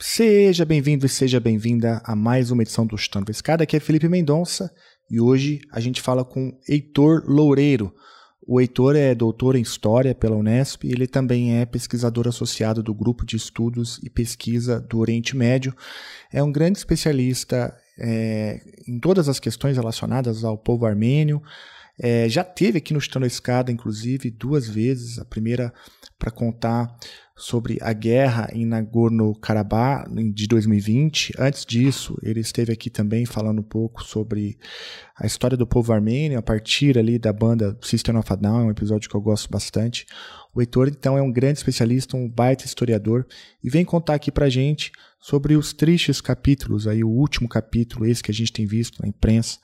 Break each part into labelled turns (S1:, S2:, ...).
S1: Seja bem-vindo e seja bem-vinda a mais uma edição do Chutando Escada. Aqui é Felipe Mendonça e hoje a gente fala com Heitor Loureiro. O Heitor é doutor em História pela Unesp e ele também é pesquisador associado do Grupo de Estudos e Pesquisa do Oriente Médio. É um grande especialista é, em todas as questões relacionadas ao povo armênio, é, já teve aqui no Chutando Escada, inclusive, duas vezes. A primeira para contar sobre a guerra em Nagorno-Karabakh de 2020. Antes disso, ele esteve aqui também falando um pouco sobre a história do povo armênio a partir ali da banda System of a Down, um episódio que eu gosto bastante. O Heitor, então, é um grande especialista, um baita historiador e vem contar aqui pra gente sobre os tristes capítulos, aí o último capítulo, esse que a gente tem visto na imprensa,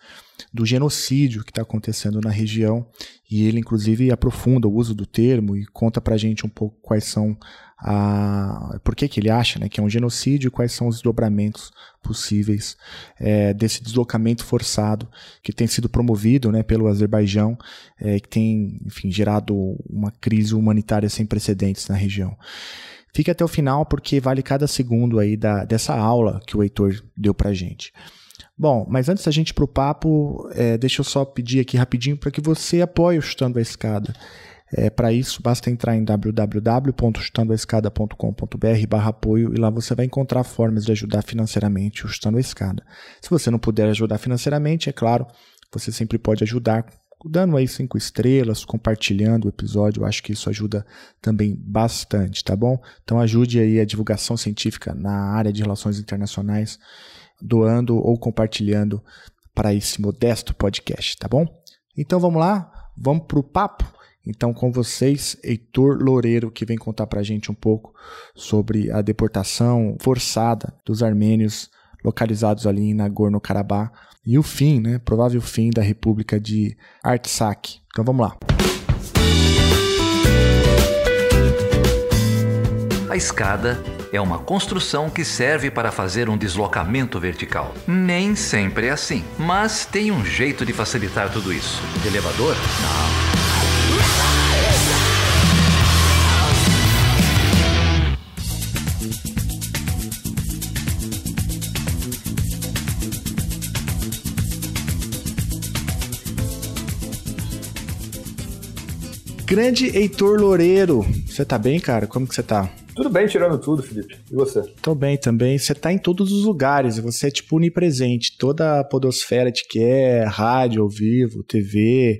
S1: do genocídio que está acontecendo na região. E ele, inclusive, aprofunda o uso do termo e conta pra gente um pouco quais são a. por que, que ele acha né, que é um genocídio quais são os desdobramentos possíveis é, desse deslocamento forçado que tem sido promovido né, pelo Azerbaijão, é, que tem, enfim, gerado uma crise humanitária sem precedentes na região. Fique até o final porque vale cada segundo aí da, dessa aula que o Heitor deu pra gente. Bom, mas antes da gente ir pro papo, é, deixa eu só pedir aqui rapidinho para que você apoie o Chutando a Escada. É, para isso, basta entrar em www.chutandoaescada.com.br barra apoio e lá você vai encontrar formas de ajudar financeiramente o Chutando a Escada. Se você não puder ajudar financeiramente, é claro, você sempre pode ajudar dando aí cinco estrelas, compartilhando o episódio, eu acho que isso ajuda também bastante, tá bom? Então ajude aí a divulgação científica na área de relações internacionais, doando ou compartilhando para esse modesto podcast, tá bom? Então vamos lá, vamos para o papo. Então, com vocês, Heitor Loureiro, que vem contar para a gente um pouco sobre a deportação forçada dos armênios localizados ali em Nagorno-Karabakh e o fim, né, provável fim da República de Artsakh. Então vamos lá.
S2: A escada é uma construção que serve para fazer um deslocamento vertical. Nem sempre é assim, mas tem um jeito de facilitar tudo isso. elevador? Não.
S1: Grande Heitor Loureiro. Você tá bem, cara? Como que você tá?
S3: Tudo bem, tirando tudo, Felipe. E você?
S1: Tô bem também. Você tá em todos os lugares, você é tipo onipresente. Toda a podosfera te quer, rádio ao vivo, TV,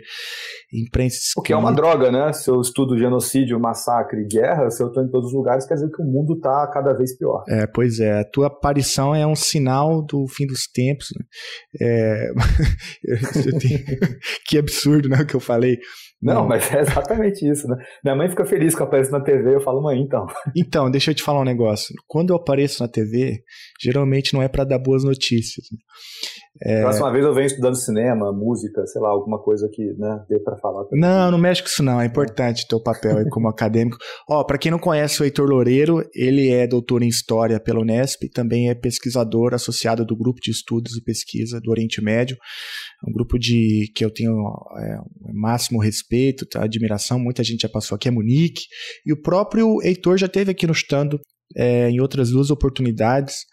S1: imprensa.
S3: O que é uma droga, né? Se eu estudo genocídio, massacre e guerra, se eu tô em todos os lugares, quer dizer que o mundo tá cada vez pior.
S1: É, pois é. A tua aparição é um sinal do fim dos tempos. Né? É... que absurdo, né, o que eu falei.
S3: Não, mas é exatamente isso, né? Minha mãe fica feliz que eu apareço na TV, eu falo, mãe, então.
S1: Então, deixa eu te falar um negócio. Quando eu apareço na TV, geralmente não é para dar boas notícias.
S3: É... Próxima vez eu venho estudando cinema, música, sei lá, alguma coisa que né, dê para falar.
S1: Não, não mexe com isso não, é importante teu papel aí como acadêmico. Ó, para quem não conhece o Heitor Loureiro, ele é doutor em História pela Unesp, também é pesquisador associado do Grupo de Estudos e Pesquisa do Oriente Médio, um grupo de que eu tenho é, máximo respeito, tá, admiração, muita gente já passou aqui, é Munique, e o próprio Heitor já teve aqui no Estando é, em outras duas oportunidades,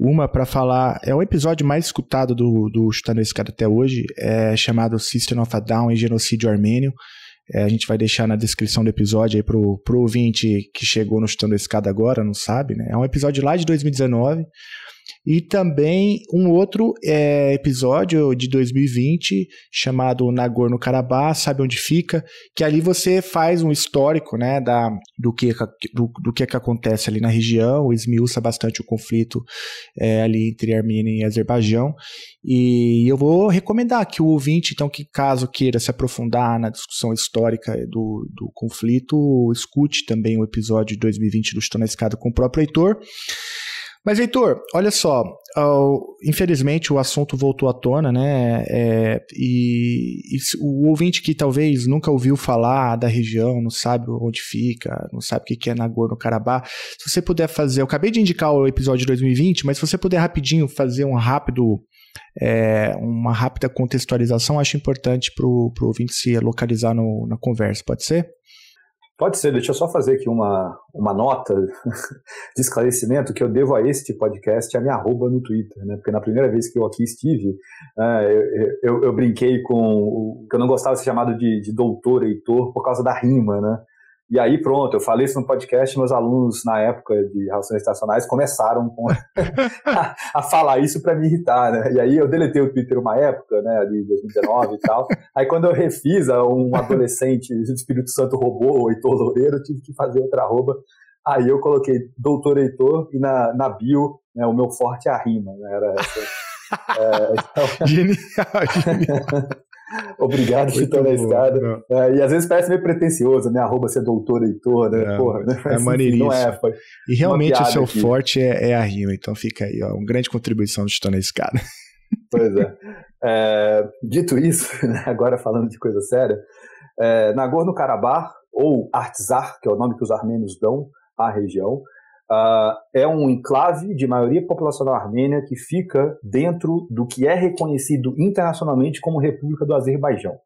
S1: uma para falar, é o episódio mais escutado do, do Chutando Escada até hoje, é chamado System of a Down e Genocídio Armênio. É, a gente vai deixar na descrição do episódio aí pro, pro ouvinte que chegou no Chutando Escada agora, não sabe, né? É um episódio lá de 2019, e também um outro é, episódio de 2020 chamado Nagorno-Karabakh, sabe onde fica? Que ali você faz um histórico né, da, do, que, do, do que, que acontece ali na região, esmiuça bastante o conflito é, ali entre Armênia e Azerbaijão. E eu vou recomendar que o ouvinte, então, que caso queira se aprofundar na discussão histórica do, do conflito, escute também o episódio de 2020 do Estou na Escada com o próprio Heitor. Mas, Heitor, olha só, infelizmente o assunto voltou à tona, né? É, e, e, o ouvinte que talvez nunca ouviu falar da região, não sabe onde fica, não sabe o que é Nagorno-Karabakh, se você puder fazer, eu acabei de indicar o episódio de 2020, mas se você puder rapidinho fazer um rápido é, uma rápida contextualização, acho importante para o ouvinte se localizar no, na conversa, pode ser?
S3: Pode ser, deixa eu só fazer aqui uma, uma nota de esclarecimento que eu devo a este podcast a minha arroba no Twitter, né? Porque na primeira vez que eu aqui estive, é, eu, eu, eu, brinquei com o, que eu não gostava de ser chamado de, de doutor, Heitor, por causa da rima, né? E aí, pronto, eu falei isso no podcast, meus alunos, na época de relações estacionais, começaram a, a, falar isso para me irritar, né? E aí eu deletei o Twitter uma época, né, ali 2019 e tal. Aí quando eu refiz um adolescente do Espírito Santo robô, o Heitor Loureiro, eu tive que fazer outra arroba. Aí eu coloquei doutor Heitor e na, na bio, né, o meu forte é a rima, né? Era essa. É, então... Genial, genial. Obrigado, chutando a escada. É, e às vezes parece meio pretencioso, né? Arroba ser doutor, Heitor, né? Porra, né?
S1: é maneiríssimo. Não é, foi e realmente o seu aqui. forte é, é, a rima, então fica aí, ó, uma grande contribuição do chutando a escada.
S3: Pois é. é dito isso, né, agora falando de coisa séria, é, Nagorno-Karabakh, ou Artsar, que é o nome que os armênios dão à região, Uh, é um enclave de maioria populacional armênia que fica dentro do que é reconhecido internacionalmente como República do Azerbaijão.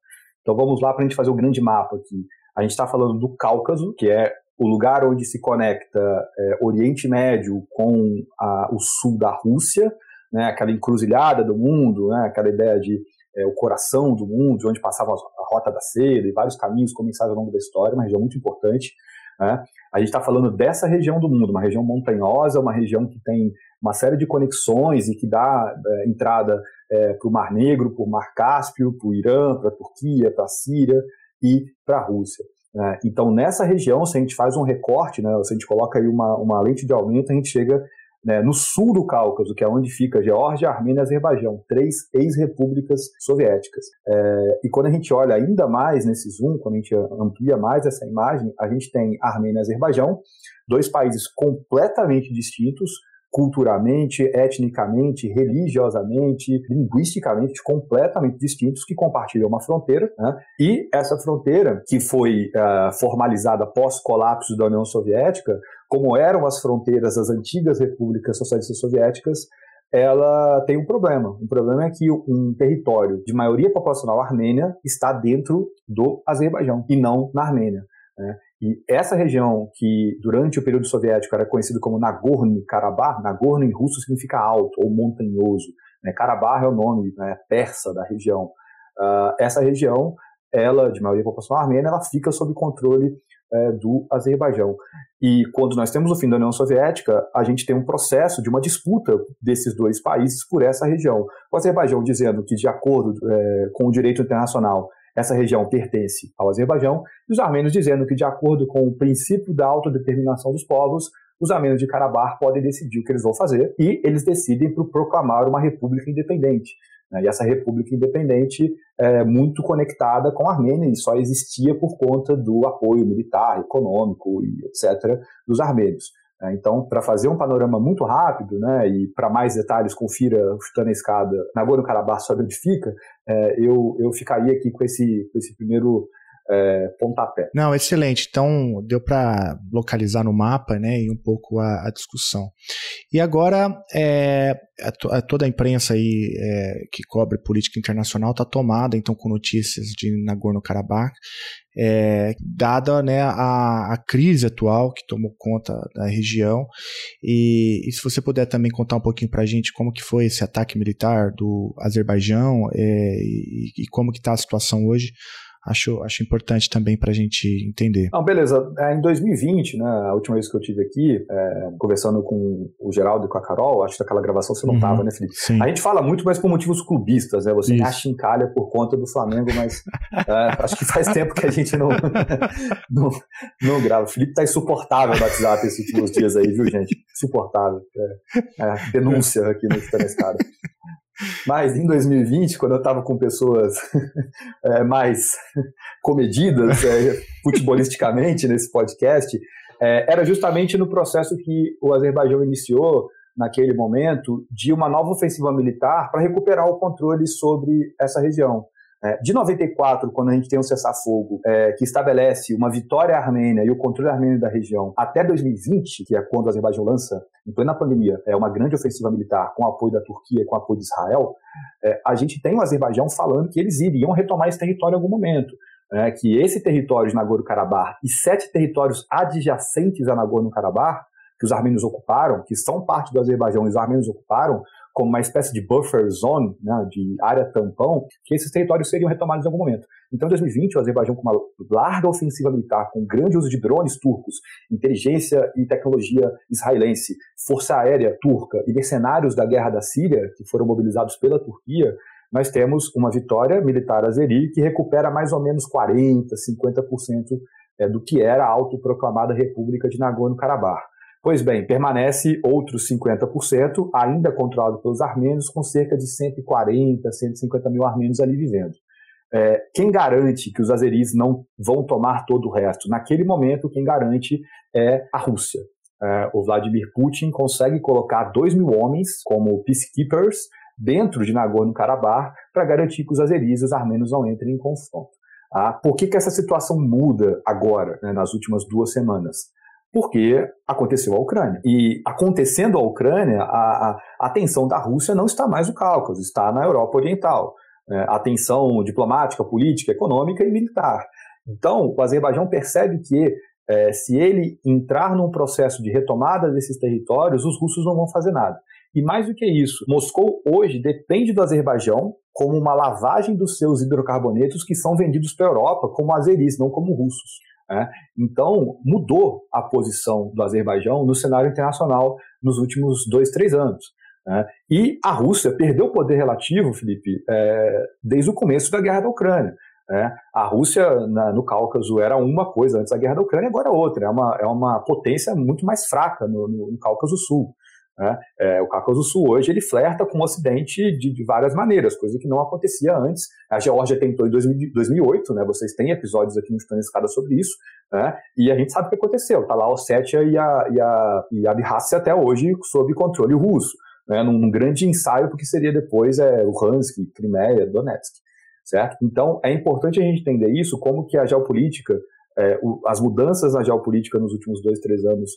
S3: Então vamos lá para a gente fazer o um grande mapa aqui. A gente está falando do Cáucaso, que é o lugar onde se conecta é, Oriente Médio com a, o sul da Rússia, né, aquela encruzilhada do mundo, né, aquela ideia de é, o coração do mundo, de onde passava a Rota da Seda e vários caminhos começados ao longo da história, uma região muito importante. Né? A gente está falando dessa região do mundo, uma região montanhosa, uma região que tem uma série de conexões e que dá é, entrada é, para o Mar Negro, para o Mar Cáspio, para o Irã, para a Turquia, para a Síria e para a Rússia. É, então, nessa região, se a gente faz um recorte, né, se a gente coloca aí uma, uma lente de aumento, a gente chega né, no sul do Cáucaso, que é onde fica Geórgia, Armênia e Azerbaijão, três ex-repúblicas soviéticas. É, e quando a gente olha ainda mais nesse zoom, quando a gente amplia mais essa imagem, a gente tem Armênia e Azerbaijão, dois países completamente distintos, culturalmente, etnicamente, religiosamente, linguisticamente completamente distintos que compartilham uma fronteira, né? e essa fronteira que foi uh, formalizada pós colapso da União Soviética, como eram as fronteiras das antigas repúblicas socialistas soviéticas, ela tem um problema. O problema é que um território de maioria populacional armênia está dentro do Azerbaijão e não na Armênia. Né? E essa região, que durante o período soviético era conhecida como Nagorno-Karabakh, Nagorno em russo significa alto ou montanhoso, né? Karabakh é o nome né, persa da região. Uh, essa região, ela, de maioria populacional armênia, ela fica sob controle é, do Azerbaijão. E quando nós temos o fim da União Soviética, a gente tem um processo de uma disputa desses dois países por essa região. O Azerbaijão dizendo que, de acordo é, com o direito internacional, essa região pertence ao Azerbaijão, e os armênios dizendo que, de acordo com o princípio da autodeterminação dos povos, os armênios de Karabakh podem decidir o que eles vão fazer, e eles decidem por proclamar uma república independente. Né? E essa república independente é muito conectada com a Armênia e só existia por conta do apoio militar, econômico e etc. dos armênios. É, então, para fazer um panorama muito rápido, né, e para mais detalhes, confira Chutando a Escada, Nagorno-Karabakh sobre onde fica, é, eu, eu ficaria aqui com esse, com esse primeiro é, pontapé.
S1: Não, excelente. Então, deu para localizar no mapa né, e um pouco a, a discussão. E agora, é, a, a, toda a imprensa aí é, que cobre política internacional está tomada, então, com notícias de Nagorno-Karabakh, é, dada né, a, a, crise atual que tomou conta da região. E, e se você puder também contar um pouquinho para a gente como que foi esse ataque militar do Azerbaijão é, e, e como que está a situação hoje, acho, acho importante também para a gente entender.
S3: Não, beleza. É, em 2020, né, a última vez que eu tive aqui, é, conversando com o Geraldo e com a Carol, acho que aquela gravação você não estava, uhum, né, Felipe? Sim. A gente fala muito, mas por motivos clubistas, né? Você Isso. acha encalha por conta do Flamengo, mas é, acho que faz tempo que a gente não, não, não grava. O Felipe tá insuportável no WhatsApp esses últimos dias aí, viu, gente? Insuportável. É, é denúncia aqui no Escada. Mas em 2020, quando eu estava com pessoas é, mais comedidas, é, futebolisticamente, nesse podcast, é, era justamente no processo que o Azerbaijão iniciou, naquele momento, de uma nova ofensiva militar para recuperar o controle sobre essa região. É, de 94, quando a gente tem um cessar-fogo é, que estabelece uma vitória armênia e o controle armênio da região, até 2020, que é quando o Azerbaijão lança, em plena pandemia, é uma grande ofensiva militar com apoio da Turquia e com apoio de Israel, é, a gente tem o Azerbaijão falando que eles iriam retomar esse território em algum momento. né, que esse território de Nagorno-Karabakh e sete territórios adjacentes a Nagorno-Karabakh, que os armênios ocuparam, que são parte do Azerbaijão e os armênios ocuparam, como uma espécie de buffer zone, né, de área tampão, que esses territórios seriam retomados em algum momento. Então, em 2020, o Azerbaijão, com uma larga ofensiva militar, com grande uso de drones turcos, inteligência e tecnologia israelense, força aérea turca e mercenários da guerra da Síria, que foram mobilizados pela Turquia, nós temos uma vitória militar azeri que recupera mais ou menos 40%, 50% é, do que era a autoproclamada República de Nagorno-Karabakh. Pois bem, permanece outros 50%, ainda controlado pelos armênios, com cerca de 140, 150 mil armênios ali vivendo. É, quem garante que os azeris não vão tomar todo o resto? Naquele momento, quem garante é a Rússia. É, o Vladimir Putin consegue colocar 2 mil homens como peacekeepers dentro de Nagorno-Karabakh para garantir que os azeris e os armênios não entrem em confronto. Ah, por que, que essa situação muda agora, né, nas últimas duas semanas? Porque aconteceu a Ucrânia. E acontecendo a Ucrânia, a, a, tensão da Rússia não está mais no Cáucaso, está na Europa Oriental. É, a tensão diplomática, política, econômica e militar. Então, o Azerbaijão percebe que é, se ele entrar num processo de retomada desses territórios, os russos não vão fazer nada. E mais do que isso, Moscou hoje depende do Azerbaijão como uma lavagem dos seus hidrocarbonetos que são vendidos para a Europa como azeris, não como russos. Né? Então, mudou a posição do Azerbaijão no cenário internacional nos últimos dois, três anos. Né? E a Rússia perdeu poder relativo, Felipe, é, desde o começo da guerra da Ucrânia. Né? A Rússia na, no Cáucaso era uma coisa antes da guerra da Ucrânia, agora é outra. É uma, é uma potência muito mais fraca no, no, no Cáucaso Sul. Né? É, o Cáucaso Sul hoje ele flerta com o Ocidente de, de, várias maneiras, coisa que não acontecia antes. A Geórgia tentou em 2000, 2008, né? vocês têm episódios aqui no Estânia Escada sobre isso, né? e a gente sabe o que aconteceu. Está lá a Ossétia e a, e, a, e a Abkhazia até hoje sob controle russo, né? num, num grande ensaio porque seria depois é, o Crimeia, Donetsk. Certo? Então é importante a gente entender isso, como que a geopolítica, é, o, as mudanças na geopolítica nos últimos dois, três anos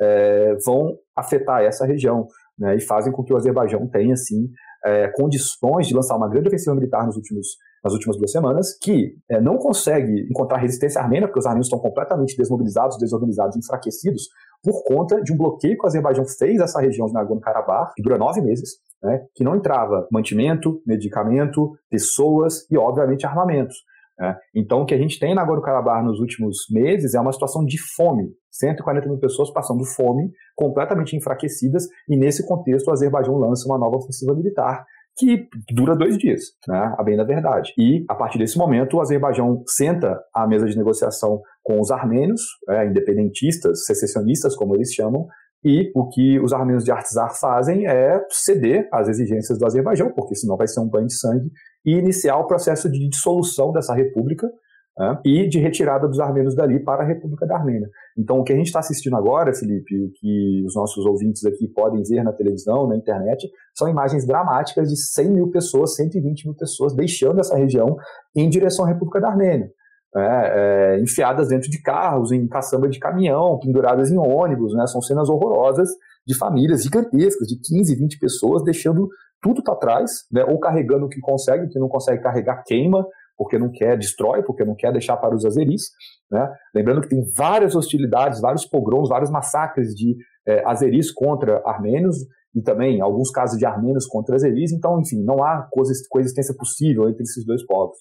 S3: é, vão afetar essa região né, e fazem com que o Azerbaijão tenha, assim, é, condições de lançar uma grande ofensiva militar nos últimos, nas últimas duas semanas, que é, não consegue encontrar resistência armênia, porque os armênios estão completamente desmobilizados, desorganizados, enfraquecidos, por conta de um bloqueio que o Azerbaijão fez essa região de Nagorno-Karabakh, que dura nove meses, né, que não entrava mantimento, medicamento, pessoas e, obviamente, armamentos. Né? Então, o que a gente tem na Nagorno-Karabakh nos últimos meses é uma situação de fome. 140 mil pessoas passando fome, completamente enfraquecidas, e nesse contexto o Azerbaijão lança uma nova ofensiva militar que dura dois dias, né, a bem da verdade. E, a partir desse momento, o Azerbaijão senta à mesa de negociação com os armênios, é, independentistas, secessionistas, como eles chamam, e o que os armênios de Artsakh fazem é ceder às exigências do Azerbaijão, porque senão vai ser um banho de sangue, e iniciar o processo de dissolução dessa república né, e de retirada dos armênios dali para a República da Armênia. Então, o que a gente está assistindo agora, Felipe, que os nossos ouvintes aqui podem ver na televisão, na internet, são imagens dramáticas de 100 mil pessoas, 120 mil pessoas deixando essa região em direção à República da Armênia. É, é, enfiadas dentro de carros, em caçamba de caminhão, penduradas em ônibus, né? São cenas horrorosas de famílias gigantescas, de 15, 20 pessoas, deixando tudo para trás, né? ou carregando o que consegue, o que não consegue carregar queima, porque não quer, destrói, porque não quer deixar para os azeris. Né? Lembrando que tem várias hostilidades, vários pogroms, vários massacres de é, azeris contra armênios, e também alguns casos de armênios contra azeris, então, enfim, não há coexistência possível entre esses dois povos.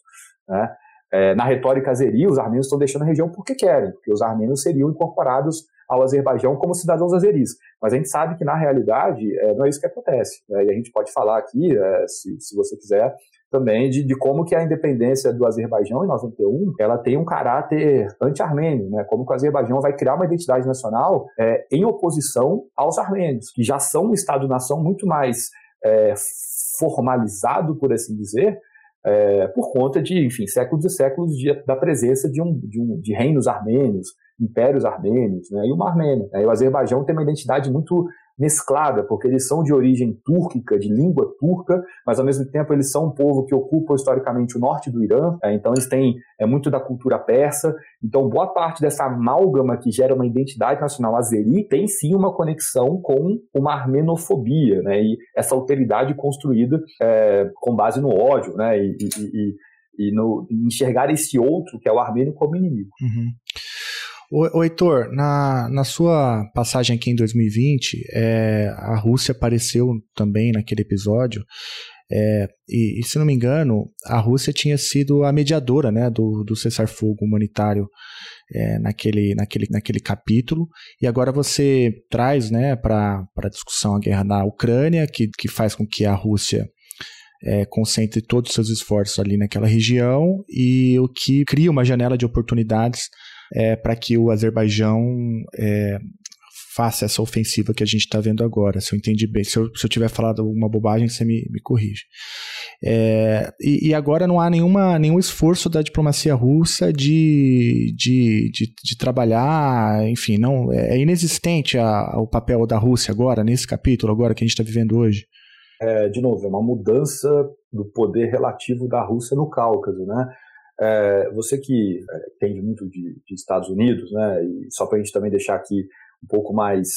S3: Né? É, na retórica azeri, os armênios estão deixando a região porque querem, porque os armênios seriam incorporados ao Azerbaijão como cidadãos azeris. Mas a gente sabe que, na realidade, é, não é isso que acontece. Né? E a gente pode falar aqui, é, se, se você quiser, também de, de, como que a independência do Azerbaijão em 91 ela tem um caráter anti-armênio, né? Como que o Azerbaijão vai criar uma identidade nacional é, em oposição aos armênios, que já são um Estado-nação muito mais é, formalizado, por assim dizer, é, por conta de, enfim, séculos e séculos de, da presença de, um, de, um, de reinos armênios, impérios armênios, né, e uma Armênia. Né, e o Azerbaijão tem uma identidade muito mesclada, porque eles são de origem túrquica, de língua turca, mas ao mesmo tempo eles são um povo que ocupa historicamente o norte do Irã, é, então eles têm é, muito da cultura persa, então boa parte dessa amálgama que gera uma identidade nacional azeri tem sim uma conexão com uma armenofobia, né, e essa alteridade construída é, com base no ódio, né, e, e, e e no, enxergar esse outro, que é o armênio, como inimigo.
S1: Uhum. O, Heitor, na, na sua passagem aqui em 2020, é, a Rússia apareceu também naquele episódio, é, e, e, se não me engano, a Rússia tinha sido a mediadora né, do, do cessar-fogo humanitário é, naquele, naquele, naquele capítulo, e agora você traz né, para a discussão a guerra na Ucrânia, que, que faz com que a Rússia é, concentre todos os seus esforços ali naquela região, e o que cria uma janela de oportunidades é, para que o Azerbaijão é, faça essa ofensiva que a gente está vendo agora. Se eu entendi bem, se eu, se eu tiver falado alguma bobagem, você me, me corrige. É, e, e, agora não há nenhuma, nenhum esforço da diplomacia russa de, de, de, de trabalhar, enfim, não é, é inexistente a, o papel da Rússia agora, nesse capítulo agora que a gente está vivendo hoje.
S3: É, de novo, é uma mudança do poder relativo da Rússia no Cáucaso, né? É, você que é, entende muito de, de, Estados Unidos, né, e só para a gente também deixar aqui um pouco mais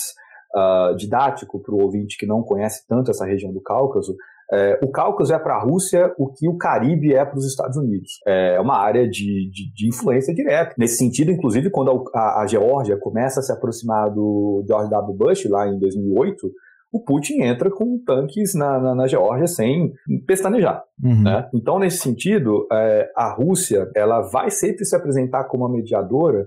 S3: uh, didático para o ouvinte que não conhece tanto essa região do Cáucaso, é, o Cáucaso é para a Rússia o que o Caribe é para os Estados Unidos. É uma área de, de, de, influência direta. Nesse sentido, inclusive, quando a, a, a Geórgia começa a se aproximar do George W. Bush, lá em 2008, o Putin entra com tanques na, na, na Geórgia sem pestanejar. Uhum. Né? Então, nesse sentido, é, a Rússia ela vai sempre se apresentar como uma mediadora,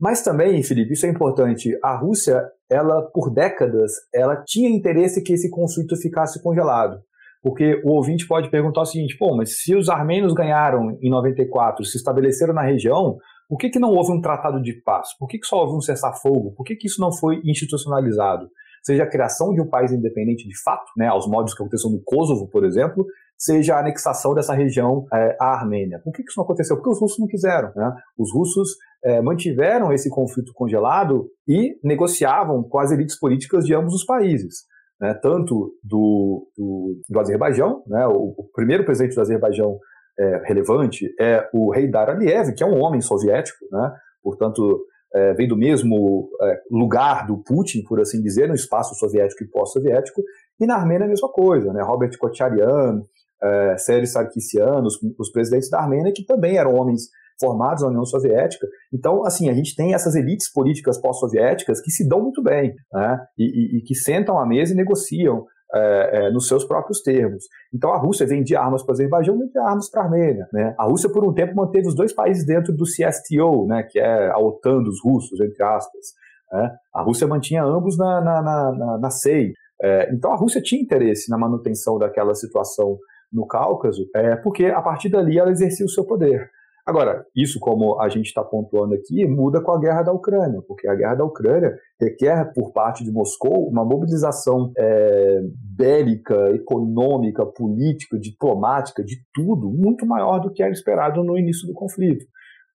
S3: mas também, Felipe, isso é importante, a Rússia, ela por décadas, ela tinha interesse que esse conflito ficasse congelado. Porque o ouvinte pode perguntar o seguinte, pô, mas se os armênios ganharam em 94, se estabeleceram na região, por que, que não houve um tratado de paz? Por que, que só houve um cessar-fogo? Por que, que isso não foi institucionalizado? Seja a criação de um país independente de fato, né, aos modos que aconteceu no Kosovo, por exemplo, seja a anexação dessa região é, à Armênia. Por que isso não aconteceu? Porque os russos não quiseram. Né? Os russos é, mantiveram esse conflito congelado e negociavam com as elites políticas de ambos os países. Né? Tanto do, do, do Azerbaijão, né? o, o, primeiro presidente do Azerbaijão é, relevante é o Heydar Aliyev, que é um homem soviético, né? portanto, é, vem do mesmo é, lugar do Putin, por assim dizer, no espaço soviético e pós-soviético, e na Armênia a mesma coisa, né? Robert Kocharyan, é, Sérgio Sarkisian, os, os, presidentes da Armênia, que também eram homens formados na União Soviética. Então, assim, a gente tem essas elites políticas pós-soviéticas que se dão muito bem, né? e, e, e que sentam à mesa e negociam é, é, nos seus próprios termos. Então a Rússia vendia armas para o Azerbaijão vendia armas para a Armênia. Né? A Rússia, por um tempo, manteve os dois países dentro do CSTO, né, que é a OTAN dos russos, entre aspas. Né? A Rússia mantinha ambos na, na, na, na, na SEI. É, então a Rússia tinha interesse na manutenção daquela situação no Cáucaso, é, porque a partir dali ela exercia o seu poder. Agora, isso, como a gente está pontuando aqui, muda com a guerra da Ucrânia, porque a guerra da Ucrânia requer, por parte de Moscou, uma mobilização é, bélica, econômica, política, diplomática, de tudo, muito maior do que era esperado no início do conflito.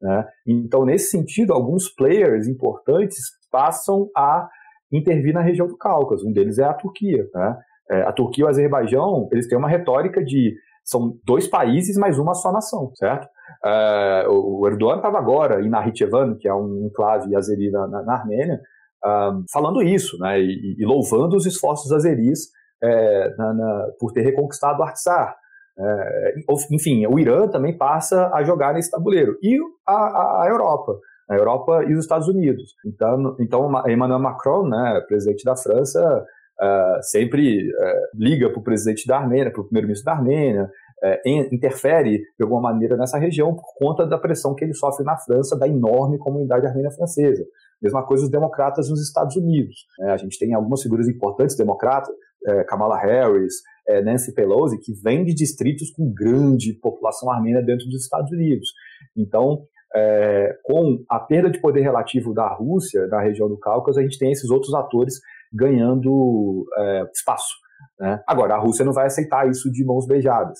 S3: Né? Então, nesse sentido, alguns players importantes passam a intervir na região do Cáucaso. Um deles é a Turquia. Né? É, a Turquia e o Azerbaijão, eles têm uma retórica de são dois países, mas uma só nação, certo? Uh, o Erdogan estava agora em Nakhchivan, que é um enclave azeri na, na, na Armênia, uh, falando isso, né, e, e, louvando os esforços azeris é, na, na, por ter reconquistado Artsar. É, enfim, o Irã também passa a jogar nesse tabuleiro. E a, a, a Europa a Europa e os Estados Unidos. Então, então Emmanuel Macron, né, presidente da França, uh, sempre uh, liga para o presidente da Armênia, para o primeiro-ministro da Armênia, é, interfere de alguma maneira nessa região por conta da pressão que ele sofre na França da enorme comunidade armênia francesa. Mesma coisa os democratas nos Estados Unidos. É, a gente tem algumas figuras importantes democratas, é, Kamala Harris, é, Nancy Pelosi, que vêm de distritos com grande população armênia dentro dos Estados Unidos. Então, é, com a perda de poder relativo da Rússia, da região do Cáucaso, a gente tem esses outros atores ganhando é, espaço. Né? Agora, a Rússia não vai aceitar isso de mãos beijadas.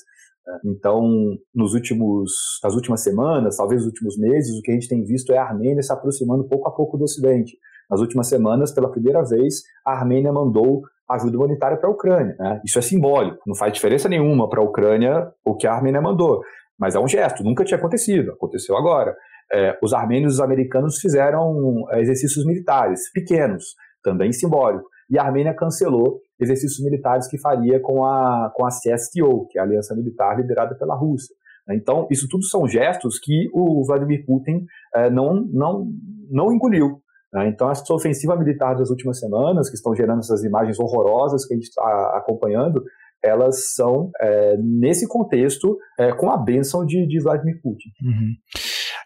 S3: Então, nos últimos, nas últimas semanas, talvez nos últimos meses, o que a gente tem visto é a Armênia se aproximando pouco a pouco do Ocidente. Nas últimas semanas, pela primeira vez, a Armênia mandou ajuda humanitária para a Ucrânia. Né? Isso é simbólico, não faz diferença nenhuma para a Ucrânia o que a Armênia mandou, mas é um gesto, nunca tinha acontecido, aconteceu agora. É, os armênios e os americanos fizeram é, exercícios militares pequenos, também simbólico, e a Armênia cancelou exercícios militares que faria com a, com a CSTO, que é a aliança militar liderada pela Rússia. Então, isso tudo são gestos que o Vladimir Putin é, não, não, não engoliu. Né? Então, essa ofensiva militar das últimas semanas, que estão gerando essas imagens horrorosas que a gente está acompanhando, elas são, é, nesse contexto, é, com a bênção de, de Vladimir Putin.
S1: Uhum.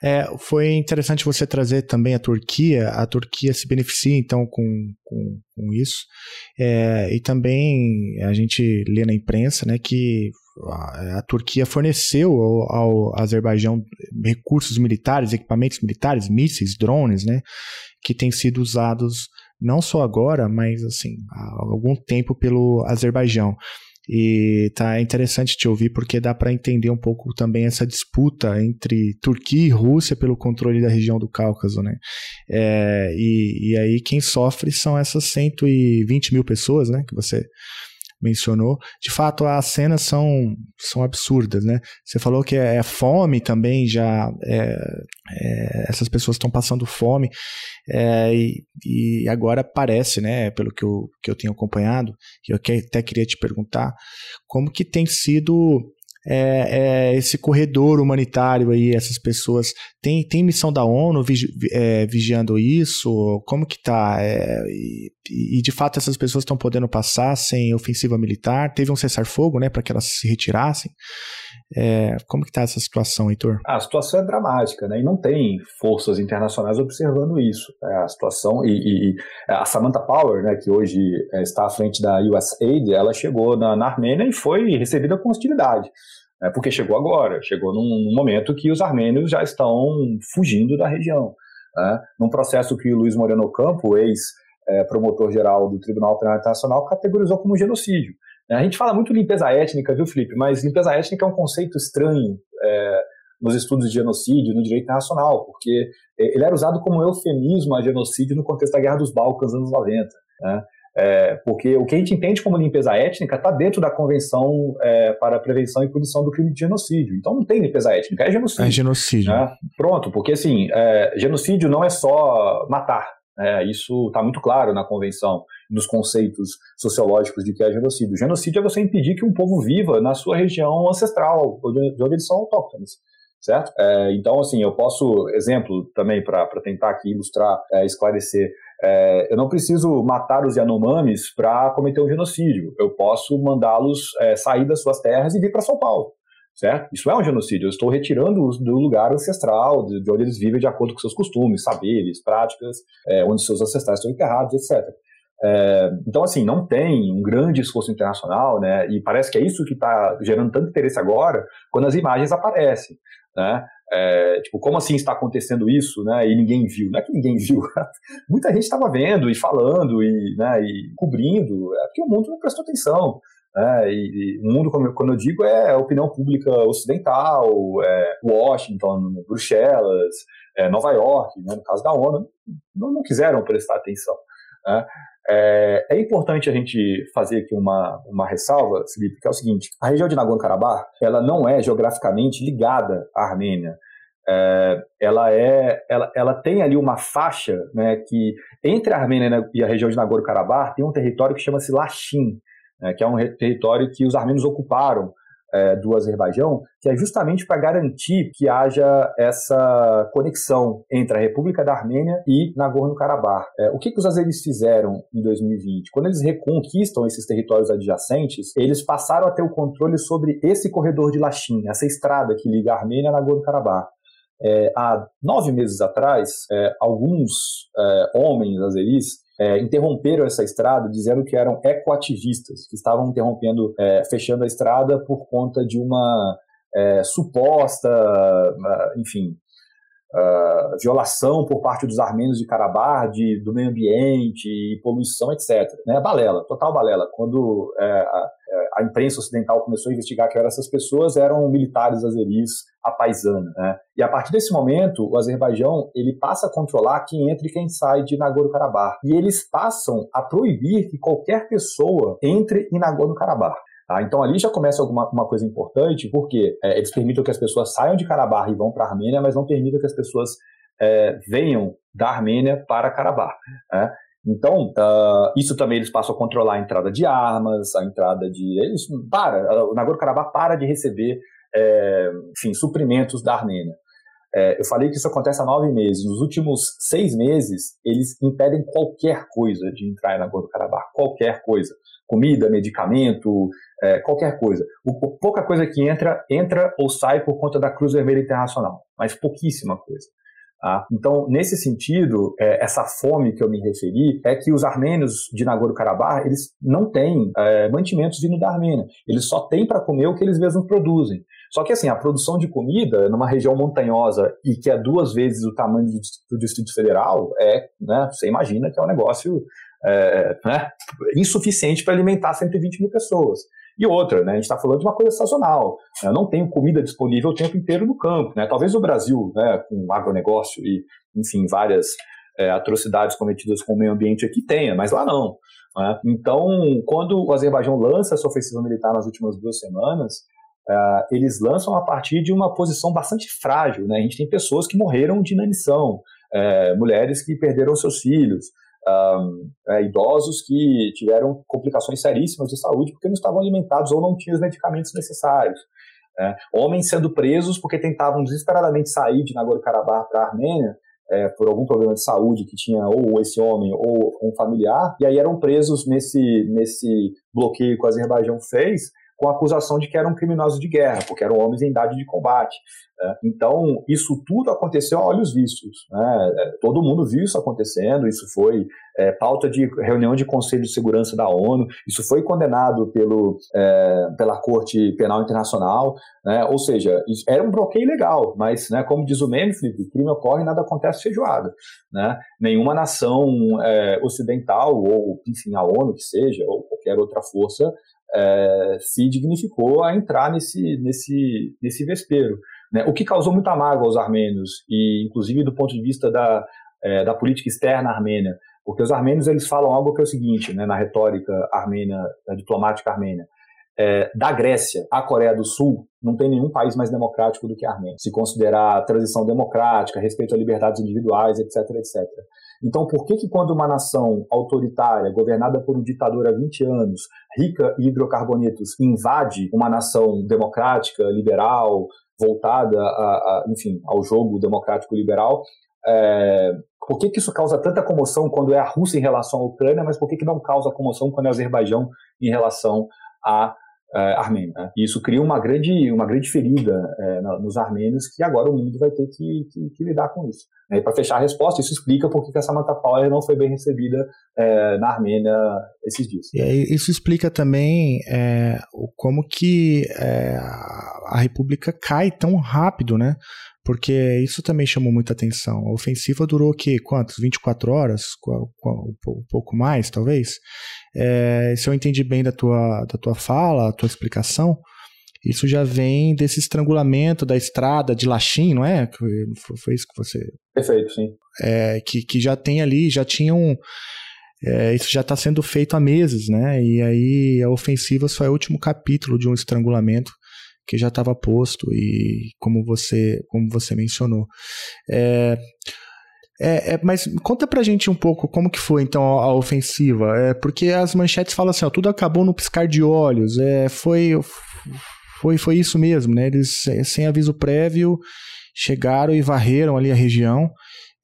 S1: É, foi interessante você trazer também a Turquia. A Turquia se beneficia, então, com, com, com isso. É, e também a gente lê na imprensa né, que a, Turquia forneceu ao, ao Azerbaijão recursos militares, equipamentos militares, mísseis, drones, né, que têm sido usados não só agora, mas assim, há algum tempo pelo Azerbaijão. E tá interessante te ouvir porque dá para entender um pouco também essa disputa entre Turquia e Rússia pelo controle da região do Cáucaso, né? É, e, e aí quem sofre são essas 120 mil pessoas, né? Que você mencionou, de fato as cenas são, são absurdas, né? Você falou que é, é fome também, já é, é, essas pessoas estão passando fome é, e, e, agora parece, né, pelo que eu, que eu tenho acompanhado, e eu até queria te perguntar, como que tem sido é, é, esse corredor humanitário aí, essas pessoas, tem, tem missão da ONU vigi, é, vigiando isso? Como que tá? É, e, e, de fato essas pessoas estão podendo passar sem ofensiva militar? Teve um cessar-fogo, né, para que elas se retirassem? É, como que está essa situação, Heitor?
S3: A situação é dramática, né? E não tem forças internacionais observando isso. Né? A situação e, e, a Samantha Power, né, que hoje é, está à frente da USAID, ela chegou na, na Armênia e foi recebida com hostilidade. Né? Porque chegou agora, chegou num, num, momento que os armênios já estão fugindo da região. Né? Num processo que o Luiz Moreno Campo, ex-promotor-geral é, do Tribunal Penal Internacional, categorizou como genocídio. A gente fala muito limpeza étnica, viu, Felipe? Mas limpeza étnica é um conceito estranho é, nos estudos de genocídio, no direito internacional, porque é, ele era usado como eufemismo a genocídio no contexto da Guerra dos Balcãs, anos 90. Né? É, porque o que a gente entende como limpeza étnica está dentro da Convenção é, para a Prevenção e Punição do Crime de Genocídio. Então não tem limpeza étnica, é genocídio.
S1: É genocídio.
S3: Né? Pronto, porque assim, é, genocídio não é só matar, é, isso está muito claro na convenção, nos conceitos sociológicos de que é genocídio. Genocídio é você impedir que um povo viva na sua região ancestral, de onde eles são autóctones. Certo? É, então, assim, eu posso, exemplo também para tentar aqui ilustrar, é, esclarecer, é, eu não preciso matar os Yanomamis para cometer um genocídio. Eu posso mandá-los é, sair das suas terras e vir para São Paulo certo? Isso é um genocídio. Eu estou retirando-os do lugar ancestral, de, onde eles vivem de acordo com seus costumes, saberes, práticas, é, onde seus ancestrais estão enterrados, etc. É, então, assim, não tem um grande esforço internacional, né? E parece que é isso que está gerando tanto interesse agora, quando as imagens aparecem, né? É, tipo, como assim está acontecendo isso, né? E ninguém viu. Não é que ninguém viu. Muita gente estava vendo e falando e, né, e cobrindo. É porque o mundo não prestou atenção. É, e, e, o mundo, como quando eu digo, é a opinião pública ocidental, é Washington, Bruxelas, é Nova York, né, no caso da ONU, não, não quiseram prestar atenção. Né? É, é, importante a gente fazer aqui uma, uma ressalva, Felipe, que é o seguinte: a região de Nagorno-Karabakh ela não é geograficamente ligada à Armênia. É, ela é, ela, ela tem ali uma faixa, né, que entre a Armênia e a região de Nagorno-Karabakh tem um território que chama-se Lachin, né, que é um território que os armênios ocuparam é, do Azerbaijão, que é justamente para garantir que haja essa conexão entre a República da Armênia e Nagorno-Karabakh. É, o que, que os azeris fizeram em 2020? Quando eles reconquistam esses territórios adjacentes, eles passaram a ter o controle sobre esse corredor de Lachin, essa estrada que liga a Armênia a Nagorno-Karabakh. É, há nove meses atrás, é, alguns é, homens azeris é, interromperam essa estrada dizendo que eram ecoativistas, que estavam interrompendo, é, fechando a estrada por conta de uma é, suposta, enfim, uh, violação por parte dos armênios de Karabakh, de, do meio ambiente, poluição, etc. Né? Balela, total balela. Quando é, a, a, imprensa ocidental começou a investigar que eram essas pessoas, eram militares azeris a paisana. Né? E a partir desse momento, o Azerbaijão ele passa a controlar quem entra e quem sai de Nagorno-Karabakh. E eles passam a proibir que qualquer pessoa entre em Nagorno-Karabakh. Tá? Então ali já começa alguma uma coisa importante, porque é, eles permitem que as pessoas saiam de Karabakh e vão para a Armênia, mas não permitem que as pessoas é, venham da Armênia para Karabakh. Né? Então, uh, isso também eles passam a controlar a entrada de armas, a entrada de. Eles para, o Nagorno-Karabakh para de receber é, enfim, suprimentos da Armênia. É, eu falei que isso acontece há nove meses. Nos últimos seis meses, eles impedem qualquer coisa de entrar em Nagorno-Karabakh, qualquer coisa. Comida, medicamento, é, qualquer coisa. O, pouca coisa que entra, entra ou sai por conta da Cruz Vermelha Internacional, mas pouquíssima coisa. Tá? Então, nesse sentido, é, essa fome que eu me referi é que os armênios de Nagorno-Karabakh, eles não têm é, mantimentos vindo da Armênia. Eles só têm para comer o que eles mesmos produzem. Só que assim, a produção de comida numa região montanhosa e que é duas vezes o tamanho do, Distrito Federal, é, né, você imagina que é um negócio é, né, insuficiente para alimentar 120 mil pessoas. E outra, né, a gente está falando de uma coisa sazonal. Né, eu não tenho comida disponível o tempo inteiro no campo. Né? Talvez o Brasil, né, com agronegócio e, enfim, várias é, atrocidades cometidas com o meio ambiente aqui tenha, mas lá não. Né? Então, quando o Azerbaijão lança essa ofensiva militar nas últimas duas semanas, uh, eles lançam a partir de uma posição bastante frágil. Né? A gente tem pessoas que morreram de inanição, é, mulheres que perderam seus filhos, um, é, idosos que tiveram complicações seríssimas de saúde porque não estavam alimentados ou não tinham os medicamentos necessários. É, homens sendo presos porque tentavam desesperadamente sair de Nagorno-Karabakh para a Armênia é, por algum problema de saúde que tinha ou esse homem ou um familiar, e aí eram presos nesse, nesse bloqueio que o Azerbaijão fez, com a acusação de que eram criminosos de guerra, porque eram homens em idade de combate. Né? Então, isso tudo aconteceu a olhos vistos. Né? É, todo mundo viu isso acontecendo, isso foi é, pauta de reunião de Conselho de Segurança da ONU, isso foi condenado pelo, é, pela Corte Penal Internacional, né? ou seja, era um bloqueio legal, mas, né, como diz o meme, Felipe, crime ocorre e nada acontece feijoada. Né? Nenhuma nação é, ocidental, ou enfim, a ONU que seja, ou qualquer outra força, é, se dignificou a entrar nesse, nesse, nesse vespeiro. Né? O que causou muita mágoa aos armênios, e inclusive do ponto de vista da, é, da política externa armênia, porque os armênios eles falam algo que é o seguinte, né, na retórica armênia, da diplomática armênia, é, da Grécia à Coreia do Sul, não tem nenhum país mais democrático do que a Armênia. Se considerar a transição democrática, respeito a liberdades individuais, etc, etc. Então, por que que quando uma nação autoritária, governada por um ditador há 20 anos, rica em hidrocarbonetos, invade uma nação democrática, liberal, voltada, a, a, enfim, ao jogo democrático liberal, é, por que, que isso causa tanta comoção quando é a Rússia em relação à Ucrânia, mas por que, que não causa comoção quando é o Azerbaijão em relação à armênio. Né? E isso cria uma grande, uma grande ferida é, nos armênios que agora o mundo vai ter que, que, que lidar com isso. Né? E para fechar a resposta, isso explica por que a Samantha Power não foi bem recebida é, na Armênia esses dias.
S1: E isso explica também é, como que é, a República cai tão rápido, né? porque isso também chamou muita atenção. A ofensiva durou que quantos? 24 horas? Um pouco mais, talvez? Se eu entendi bem da tua, da tua fala, a tua explicação, isso já vem desse estrangulamento da estrada de Lachim, não é? Foi isso que você.
S3: Perfeito, sim.
S1: É, que, que já tem ali, já tinham. É, isso já está sendo feito há meses, né? E aí a ofensiva só é o último capítulo de um estrangulamento que já estava posto e como você como você mencionou. É, é, é, mas conta pra gente um pouco como que foi então a, a ofensiva, é, porque as manchetes falam assim, ó, tudo acabou no piscar de olhos, é, foi, foi, foi isso mesmo, né? Eles sem aviso prévio chegaram e varreram ali a região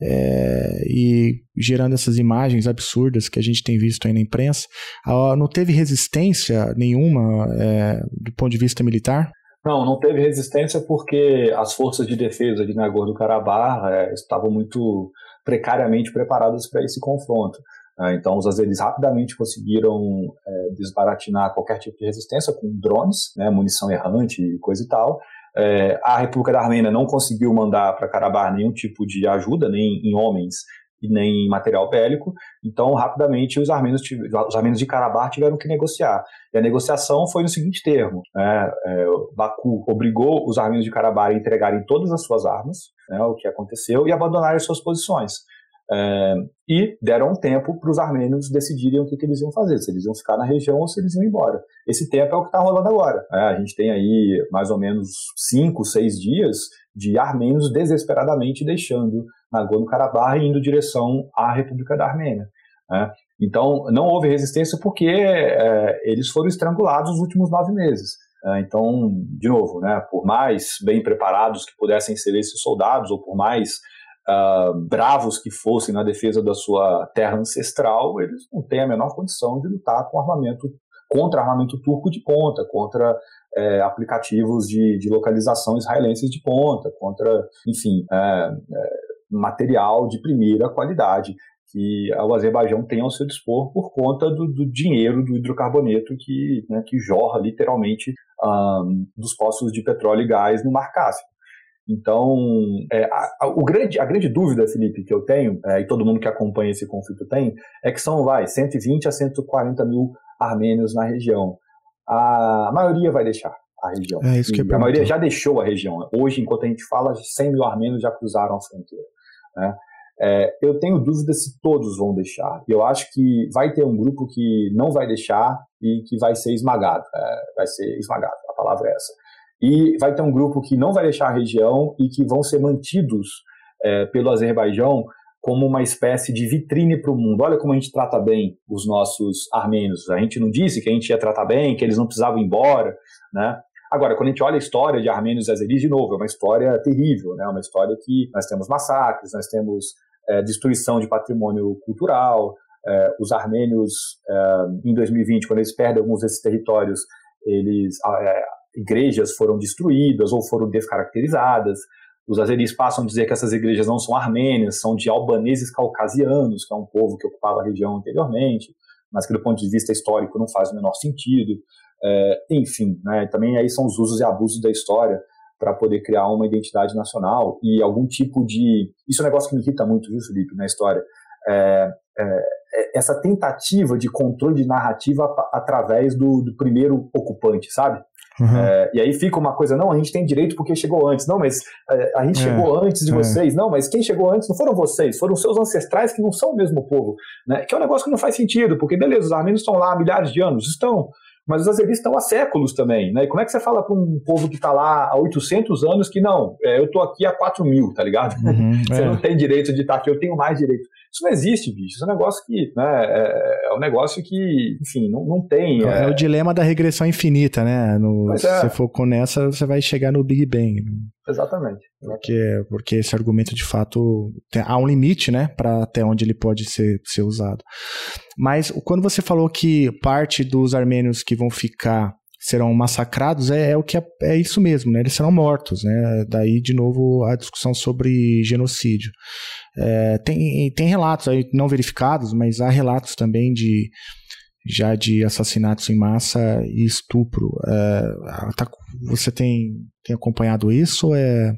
S1: é, e gerando essas imagens absurdas que a gente tem visto aí na imprensa. Ah, não teve resistência nenhuma é, do ponto de vista militar?
S3: Não, não teve resistência porque as forças de defesa de Nagorno-Karabakh é, estavam muito precariamente preparadas para esse confronto. É, então, os azeris rapidamente conseguiram é, desbaratinar qualquer tipo de resistência com drones, né, munição errante e coisa e tal. É, a República da Armênia não conseguiu mandar para Karabakh nenhum tipo de ajuda, nem em homens e nem material bélico. Então, rapidamente, os armênios, os armênios de Karabakh tiveram que negociar. E a negociação foi no seguinte termo: né, é, Baku obrigou os armênios de Karabakh a entregarem todas as suas armas, né, o que aconteceu, e abandonarem suas posições. É, e deram um tempo para os armênios decidirem o que, que, eles iam fazer, se eles iam ficar na região ou se eles iam embora. Esse tempo é o que está rolando agora. Né? A gente tem aí mais ou menos cinco, seis dias de armênios desesperadamente deixando Nagorno-Karabakh e indo em direção à República da Armênia. Né? Então, não houve resistência porque é, eles foram estrangulados nos últimos nove meses. É, então, de novo, né, por mais bem preparados que pudessem ser esses soldados, ou por mais uh, bravos que fossem na defesa da sua terra ancestral, eles não têm a menor condição de lutar com armamento contra armamento turco de ponta, contra é, aplicativos de, de, localização israelenses de ponta, contra, enfim, é, é, material de primeira qualidade que o Azerbaijão tem ao seu dispor por conta do, do dinheiro do hidrocarboneto que, né, que jorra literalmente um, dos poços de petróleo e gás no Mar Cáspio. Então, é, a, a, o grande, a grande dúvida, Felipe, que eu tenho, é, e todo mundo que acompanha esse conflito tem, é que são, vai, 120 a 140 mil armênios na região. A maioria vai deixar a região.
S1: É isso que
S3: a maioria já deixou a região. Hoje, enquanto a gente fala, 100 mil armênios já cruzaram a fronteira. Né? É, eu tenho dúvida se todos vão deixar. Eu acho que vai ter um grupo que não vai deixar e que vai ser esmagado. É, vai ser esmagado, a palavra é essa. E vai ter um grupo que não vai deixar a região e que vão ser mantidos é, pelo Azerbaijão como uma espécie de vitrine para o mundo. Olha como a gente trata bem os nossos armênios. A gente não disse que a gente ia tratar bem, que eles não precisavam ir embora, né? Agora, quando a gente olha a história de armênios e azeris, de novo, é uma história terrível, né? Uma história que nós temos massacres, nós temos é, destruição de patrimônio cultural. É, os armênios, é, em 2020, quando eles perdem alguns desses territórios, eles é, igrejas foram destruídas ou foram descaracterizadas. Os azeris passam a dizer que essas igrejas não são armênias, são de albaneses caucasianos, que é um povo que ocupava a região anteriormente, mas que do ponto de vista histórico não faz o menor sentido. É, enfim, né, também aí são os usos e abusos da história para poder criar uma identidade nacional e algum tipo de. Isso é um negócio que me irrita muito, viu, Felipe, na história. É, é, é essa tentativa de controle de narrativa através do, do primeiro ocupante, sabe? Uhum. É, e aí fica uma coisa, não, a gente tem direito porque chegou antes. Não, mas é, a gente é, chegou antes de é. vocês. Não, mas quem chegou antes não foram vocês, foram seus ancestrais que não são o mesmo povo. Né? Que é um negócio que não faz sentido, porque beleza, os armênios estão lá há milhares de anos, estão. Mas os azeris estão há séculos também, né? E como é que você fala para um povo que está lá há 800 anos que não, é, eu estou aqui há 4 mil, tá ligado? Uhum, você não tem direito de estar aqui, eu tenho mais direito. Isso não existe, bicho. Isso é um negócio que, né, é, é um negócio que, enfim, não, não tem.
S1: É... é o dilema da regressão infinita, né? No, se é. você for com nessa, você vai chegar no Big Bang. Né?
S3: Exatamente.
S1: Porque, porque esse argumento, de fato, tem, há um limite, né, para até onde ele pode ser, ser usado. Mas quando você falou que parte dos armênios que vão ficar serão massacrados, é, é o que é, é, isso mesmo, né? Eles serão mortos, né? Daí, de novo, a discussão sobre genocídio. É, tem, tem relatos aí não verificados, mas há relatos também de já de assassinatos em massa e estupro. É, tá, você tem, tem acompanhado isso ou é,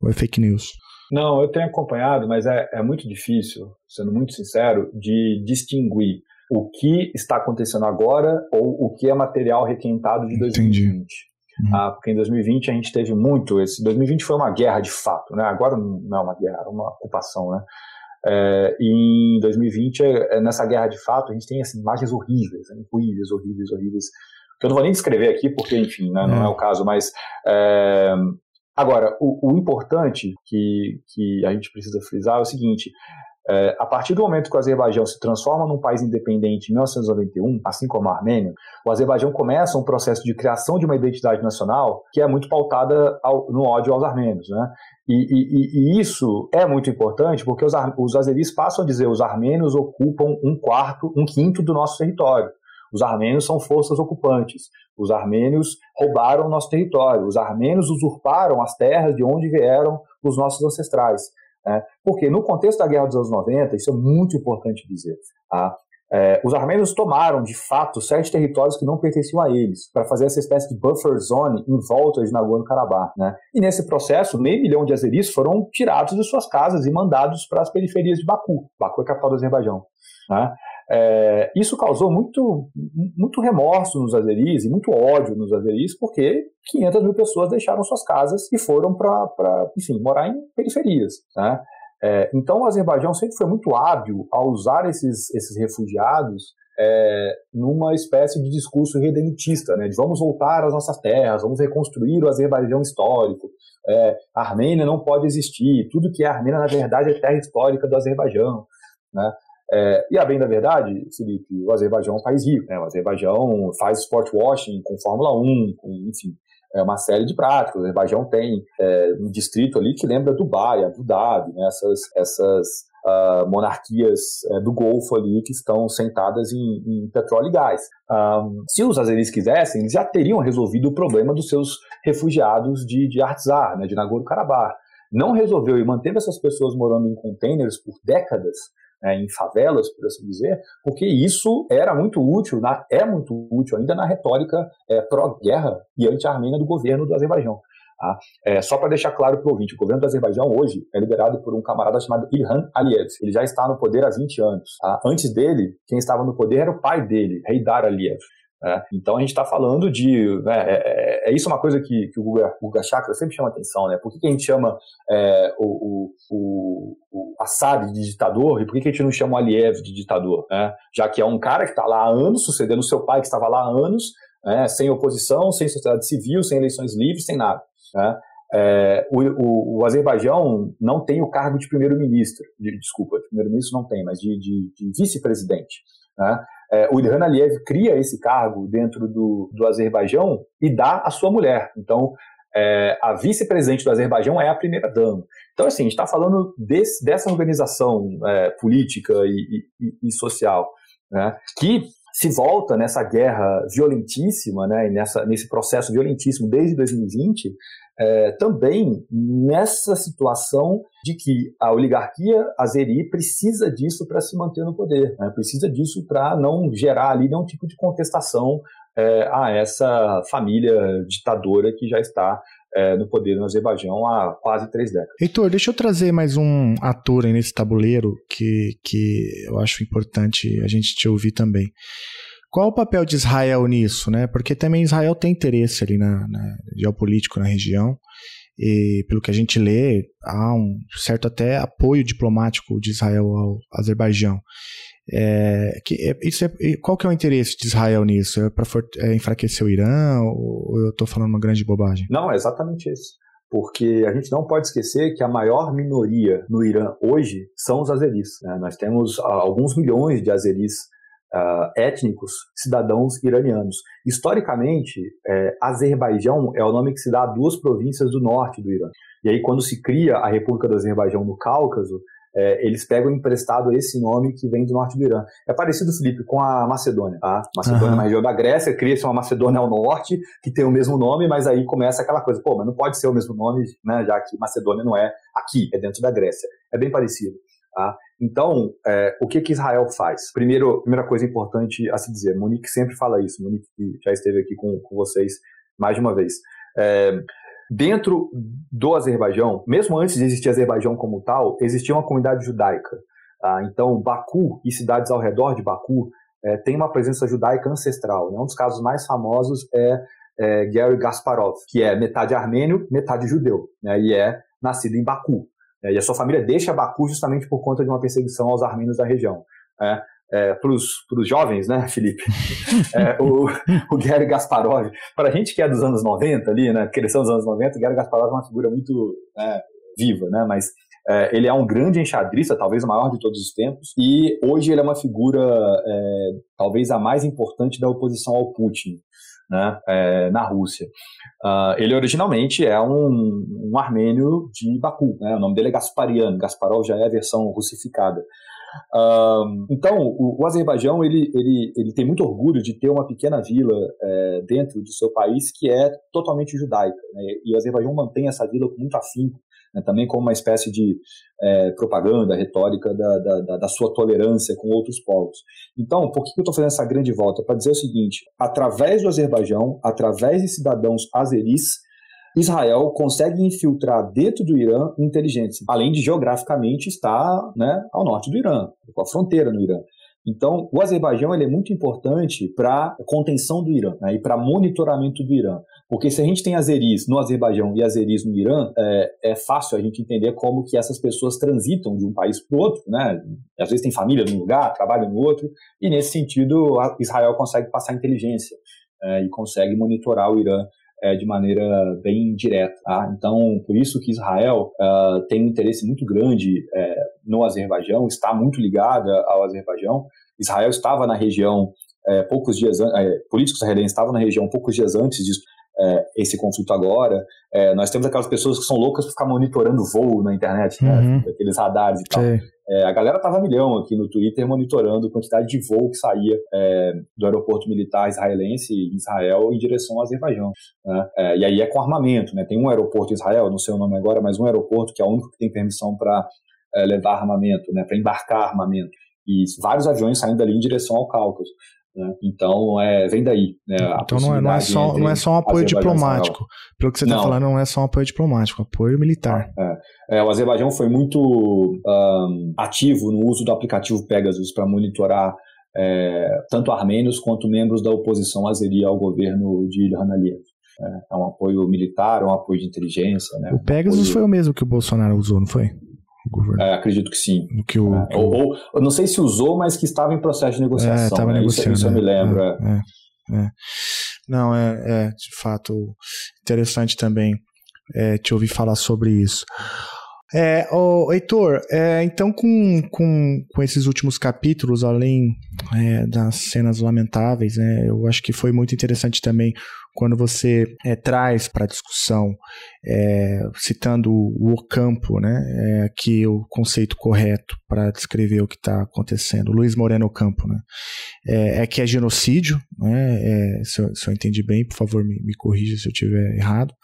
S1: ou é fake news?
S3: Não, eu tenho acompanhado, mas é, é muito difícil, sendo muito sincero, de distinguir o que está acontecendo agora ou o que é material requentado de 2020. Entendi. Uhum. Ah, porque em 2020 a gente teve muito esse. 2020 foi uma guerra de fato, né? Agora não é uma guerra, é uma ocupação, né? É, e em 2020, é, é, nessa guerra de fato, a gente tem assim, imagens horríveis, né? horríveis, horríveis, horríveis. Que eu não vou nem descrever aqui, porque, enfim, né, não é o caso, mas. É, agora, o, o, importante que, que a gente precisa frisar é o seguinte: é, a partir do momento que o Azerbaijão se transforma num país independente em 1991, assim como a Armênia, o Azerbaijão começa um processo de criação de uma identidade nacional que é muito pautada ao, no ódio aos armênios. Né? E, e, e, isso é muito importante porque os, os azeris passam a dizer os armênios ocupam um quarto, um quinto do nosso território. Os armênios são forças ocupantes. Os armênios roubaram nosso território. Os armênios usurparam as terras de onde vieram os nossos ancestrais. Né? Porque no contexto da Guerra dos anos 90, isso é muito importante dizer, tá? É, os armênios tomaram, de fato, sete territórios que não pertenciam a eles, para fazer essa espécie de buffer zone em volta de Nagorno-Karabakh. Né? E nesse processo, meio milhão de azeris foram tirados de suas casas e mandados para as periferias de Baku. Baku é a capital do Azerbaijão. Né? É, isso causou muito, muito remorso nos azeris e muito ódio nos azeris, porque 500 mil pessoas deixaram suas casas e foram para, enfim, morar em periferias. Né? É, então, o Azerbaijão sempre foi muito hábil a usar esses, esses refugiados é, numa espécie de discurso redentista, né, de vamos voltar às nossas terras, vamos reconstruir o Azerbaijão histórico, é, a Armênia não pode existir, tudo que é Armênia, na verdade, é terra histórica do Azerbaijão. Né? É, e a bem da verdade, Felipe, o Azerbaijão é um país rico. Né? O Azerbaijão faz sport washing com Fórmula 1, com, enfim, é uma série de práticas. O Azerbaijão tem é, um distrito ali que lembra Dubai, Abu Dhabi, né? essas, essas uh, monarquias uh, do Golfo ali que estão sentadas em, em petróleo e gás. Um, se os azeris quisessem, eles já teriam resolvido o problema dos seus refugiados de, de Artsar, né, de Nagorno-Karabakh. Não resolveu e manteve essas pessoas morando em containers por décadas, em favelas, por assim dizer, porque isso era muito útil, na, é muito útil ainda na retórica é, pró-guerra e anti-armênia do governo do Azerbaijão. Tá? É, só para deixar claro para o ouvinte, o governo do Azerbaijão hoje é liderado por um camarada chamado Ilhan Aliyev. Ele já está no poder há 20 anos. Tá? Antes dele, quem estava no poder era o pai dele, Heydar Aliyev. É, então a gente está falando de. Né, é, é, é, isso uma coisa que, que o Guga, Guga Chakra sempre chama atenção, né? Por que, que a gente chama é, o, o, o, Assad de ditador e por que, que a gente não chama o Aliyev de ditador? Né? Já que é um cara que está lá há anos, sucedendo o seu pai que estava lá há anos, né, sem oposição, sem sociedade civil, sem eleições livres, sem nada. Né? É, o, o, o, Azerbaijão não tem o cargo de primeiro-ministro, de, desculpa, primeiro-ministro não tem, mas de, de, de vice-presidente. Né? É, o Ilhan Aliyev cria esse cargo dentro do, do Azerbaijão e dá à sua mulher. Então, é, a vice-presidente do Azerbaijão é a primeira-dama. Então, assim, a gente está falando desse, dessa organização é, política e, e, e social, né, que se volta nessa guerra violentíssima, né, nessa, nesse processo violentíssimo desde 2020, é, também nessa situação de que a oligarquia azeri precisa disso para se manter no poder, né, precisa disso para não gerar ali nenhum tipo de contestação é, a essa família ditadora que já está é, no poder no Azerbaijão há quase três décadas.
S1: Heitor, deixa eu trazer mais um ator aí nesse tabuleiro que, que eu acho importante a gente te ouvir também. Qual o papel de Israel nisso, né? Porque também Israel tem interesse ali na, na geopolítico na região e pelo que a gente lê há um certo até apoio diplomático de Israel ao Azerbaijão. É, que, é, isso é, qual que é o interesse de Israel nisso? É para é enfraquecer o Irã ou eu estou falando uma grande bobagem?
S3: Não, é exatamente isso. Porque a gente não pode esquecer que a maior minoria no Irã hoje são os azeris. Né? Nós temos alguns milhões de azeris uh, étnicos cidadãos iranianos. Historicamente, é, Azerbaijão é o nome que se dá a duas províncias do norte do Irã. E aí, quando se cria a República do Azerbaijão no Cáucaso, é, eles pegam emprestado esse nome que vem do norte do Irã. É parecido, Felipe, com a Macedônia. Tá? Macedônia uhum. na região da Grécia, cria-se uma Macedônia ao norte, que tem o mesmo nome, mas aí começa aquela coisa, pô, mas não pode ser o mesmo nome, né, já que Macedônia não é aqui, é dentro da Grécia. É bem parecido. Tá? Então, é, o que, que Israel faz? Primeiro, primeira coisa importante a se dizer, Monique sempre fala isso, Monique já esteve aqui com, com vocês mais de uma vez. É, Dentro do Azerbaijão, mesmo antes de existir Azerbaijão como tal, existia uma comunidade judaica. Tá? Então, Baku e cidades ao redor de Baku é, tem uma presença judaica ancestral. Né? Um dos casos mais famosos é, é Gary Gasparov, que é metade armênio, metade judeu, né? e é nascido em Baku. Né? E a sua família deixa Baku justamente por conta de uma perseguição aos armênios da região. Né? é, para os jovens, né, Felipe? É, o, o Gary Gasparov, para a gente que é dos anos 90 ali, né, cresceu nos anos 90, o Gary Gasparov é uma figura muito né, viva, né, mas é, ele é um grande enxadrista, talvez o maior de todos os tempos, e hoje ele é uma figura é, talvez a mais importante da oposição ao Putin. Né, é, na Rússia. Uh, ele originalmente é um, um armênio de Baku, né, o nome dele é Gasparian, Gasparov já é a versão russificada então, o, o, Azerbaijão ele, ele, ele tem muito orgulho de ter uma pequena vila é, dentro do seu país que é totalmente judaica. Né? E o Azerbaijão mantém essa vila com muito afinco, né? também como uma espécie de é, propaganda retórica da, da, da, sua tolerância com outros povos. Então, por que eu estou fazendo essa grande volta? Para dizer o seguinte: através do Azerbaijão, através de cidadãos azeris, Israel consegue infiltrar dentro do Irã inteligência, além de geograficamente estar né, ao norte do Irã, com a fronteira no Irã. Então, o Azerbaijão é muito importante para contenção do Irã né, e para monitoramento do Irã. Porque se a gente tem azeris no Azerbaijão e azeris no Irã, é, é, fácil a gente entender como que essas pessoas transitam de um país para o outro. Né? Às vezes tem família num lugar, trabalha no outro, e nesse sentido Israel consegue passar inteligência é, e consegue monitorar o Irã é, de maneira bem direta. Tá? Então, por isso que Israel uh, tem um interesse muito grande é, no Azerbaijão, está muito ligada ao Azerbaijão. Israel estava na região é, poucos dias, é, políticos israelenses estavam na região poucos dias antes disso, é, esse conflito agora. É, nós temos aquelas pessoas que são loucas por ficar monitorando voo na internet, né? Uhum. Aqueles radares e tal. É, a galera tava milhão aqui no Twitter monitorando a quantidade de voo que saía é, do aeroporto militar israelense em Israel em direção ao Azerbaijão. Né? É, e aí é com armamento, né? Tem um aeroporto em Israel, não sei o nome agora, mas um aeroporto que é o único que tem permissão para é, levar armamento, né? Para embarcar armamento. E vários aviões saindo ali em direção ao Cáucaso. Né? Então, é, vem daí. Né,
S1: então, não é, não, é só, não é só um apoio diplomático. Pelo que você está falando, não é só um apoio diplomático, é um apoio militar.
S3: É. é o Azerbaijão foi muito um, ativo no uso do aplicativo Pegasus para monitorar é, tanto armênios quanto membros da oposição azeria ao governo de Ilhan Aliyev. É, é um apoio militar, um apoio de inteligência. Né?
S1: O Pegasus apoio... foi o mesmo que o Bolsonaro usou, não foi?
S3: É, acredito que sim.
S1: Que o,
S3: é,
S1: que
S3: ou, não sei se usou, mas que estava em processo de negociação. Estava é, né? negociando. Isso, isso eu me lembro. É,
S1: é. é, não, é, de fato interessante também te ouvir falar sobre isso. É, oh, Heitor, é, então com, com, com esses últimos capítulos, além é, das cenas lamentáveis, né, eu acho que foi muito interessante também quando você é, traz para a discussão, é, citando o Ocampo, né, é, aqui o conceito correto para descrever o que está acontecendo, Luiz Moreno Ocampo, né, é, é, que é genocídio, né, é, se eu, se, eu, entendi bem, por favor me, me corrija se eu estiver errado,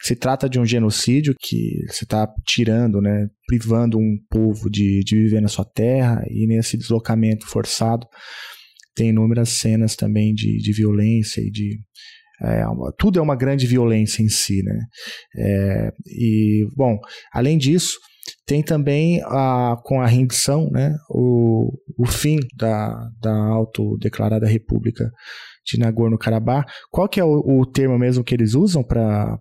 S1: se trata de um genocídio que você está tirando, né, privando um povo de, de viver na sua terra e nesse deslocamento forçado tem inúmeras cenas também de, de violência e de é, tudo é uma grande violência em si, né? É, e bom, além disso tem também a, com a rendição, né, o, o fim da, da autodeclarada República de Nagorno-Karabakh. Qual que é o, o, termo mesmo que eles usam para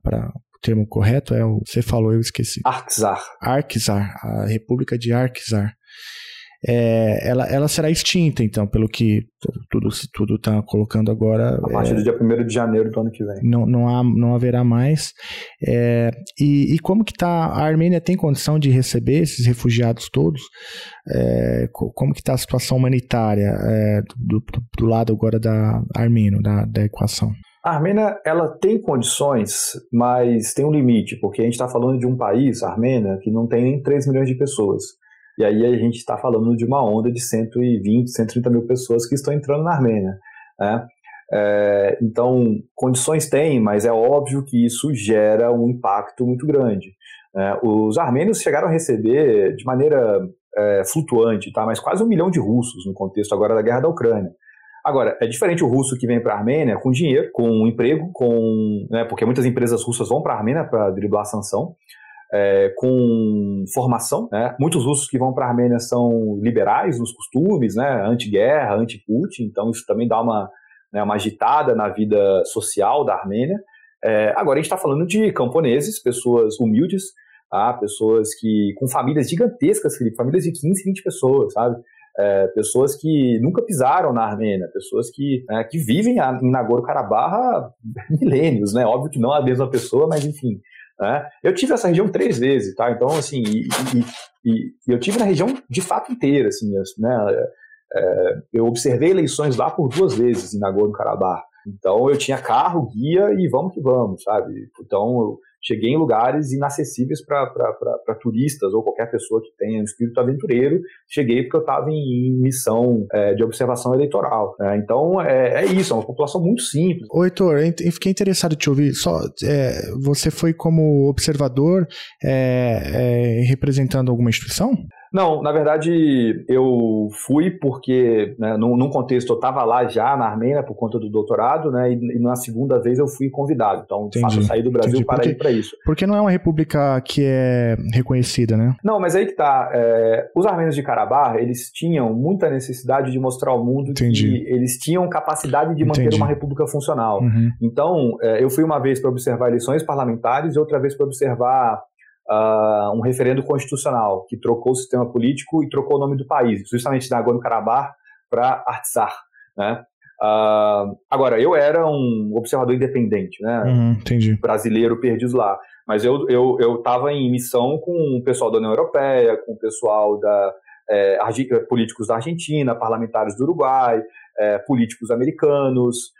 S1: termo correto é o. Você falou, eu esqueci.
S3: Arksar.
S1: Arksar, a República de Arksar. É, ela, ela será extinta, então, pelo que tudo tudo está colocando agora.
S3: A partir é, do dia 1 de janeiro do ano que vem.
S1: Não, não, há, não haverá mais. É, e, e, como que está? A Armênia tem condição de receber esses refugiados todos? É, como que está a situação humanitária é, do, do, do, lado agora da Armênia, da, da equação?
S3: A Armênia ela tem condições, mas tem um limite, porque a gente está falando de um país, a Armênia, que não tem nem 3 milhões de pessoas. E aí a gente está falando de uma onda de 120, 130 mil pessoas que estão entrando na Armênia. Né? É, então, condições tem, mas é óbvio que isso gera um impacto muito grande. Né? Os armênios chegaram a receber de maneira é, flutuante, tá? mas quase um milhão de russos no contexto agora da guerra da Ucrânia. Agora, é diferente o russo que vem para a Armênia com dinheiro, com um emprego, com, né, porque muitas empresas russas vão para a Armênia para driblar a sanção, é, com formação. Né? Muitos russos que vão para a Armênia são liberais nos costumes, né? anti-guerra, anti-Putin, então isso também dá uma, né, uma agitada na vida social da Armênia. É, agora a gente está falando de camponeses, pessoas humildes, tá? pessoas que com famílias gigantescas, famílias de 15, 20 pessoas, sabe? é, pessoas que nunca pisaram na Armênia, pessoas que, é, que vivem em Nagorno-Karabakh há milênios, né? Óbvio que não a mesma pessoa, mas enfim. Né? Eu tive essa região três vezes, tá? Então, assim, e, e, e, e eu tive na região de fato inteira, assim, né? É, eu observei eleições lá por duas vezes em Nagorno-Karabakh. Então eu tinha carro, guia e vamos que vamos, sabe? Então cheguei em lugares inacessíveis para turistas ou qualquer pessoa que tenha um espírito aventureiro. Cheguei porque eu estava em, missão é, de observação eleitoral. Né? Então é, é, isso, é uma população muito simples.
S1: Ô, Heitor, eu fiquei interessado em te ouvir. Só, é, você foi como observador é, é, representando alguma instituição?
S3: Não, na verdade eu fui porque, né, num, num, contexto, eu estava lá já na Armênia por conta do doutorado, né, e, e na segunda vez eu fui convidado. Então, de fato, eu saí do Brasil entendi. para porque, ir para isso.
S1: Porque não é uma república que é reconhecida, né?
S3: Não, mas aí que tá. É, os armênios de Karabakh, eles tinham muita necessidade de mostrar ao mundo entendi. que eles tinham capacidade de manter entendi. uma república funcional. Uhum. Então, é, eu fui uma vez para observar eleições parlamentares e outra vez para observar uh, um referendo constitucional que trocou o sistema político e trocou o nome do país, justamente Nagorno-Karabakh para Artsakh, né? Uh, agora, eu era um observador independente, né?
S1: Uhum, entendi.
S3: Brasileiro perdido lá. Mas eu eu eu estava em missão com o pessoal da União Europeia, com o pessoal da é, políticos da Argentina, parlamentares do Uruguai, é, políticos americanos,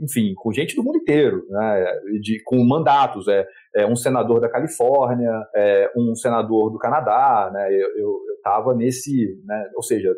S3: enfim, com gente do mundo inteiro, né, de, com mandatos, é, é, um senador da Califórnia, é, um senador do Canadá, né, eu estava nesse, né, ou seja,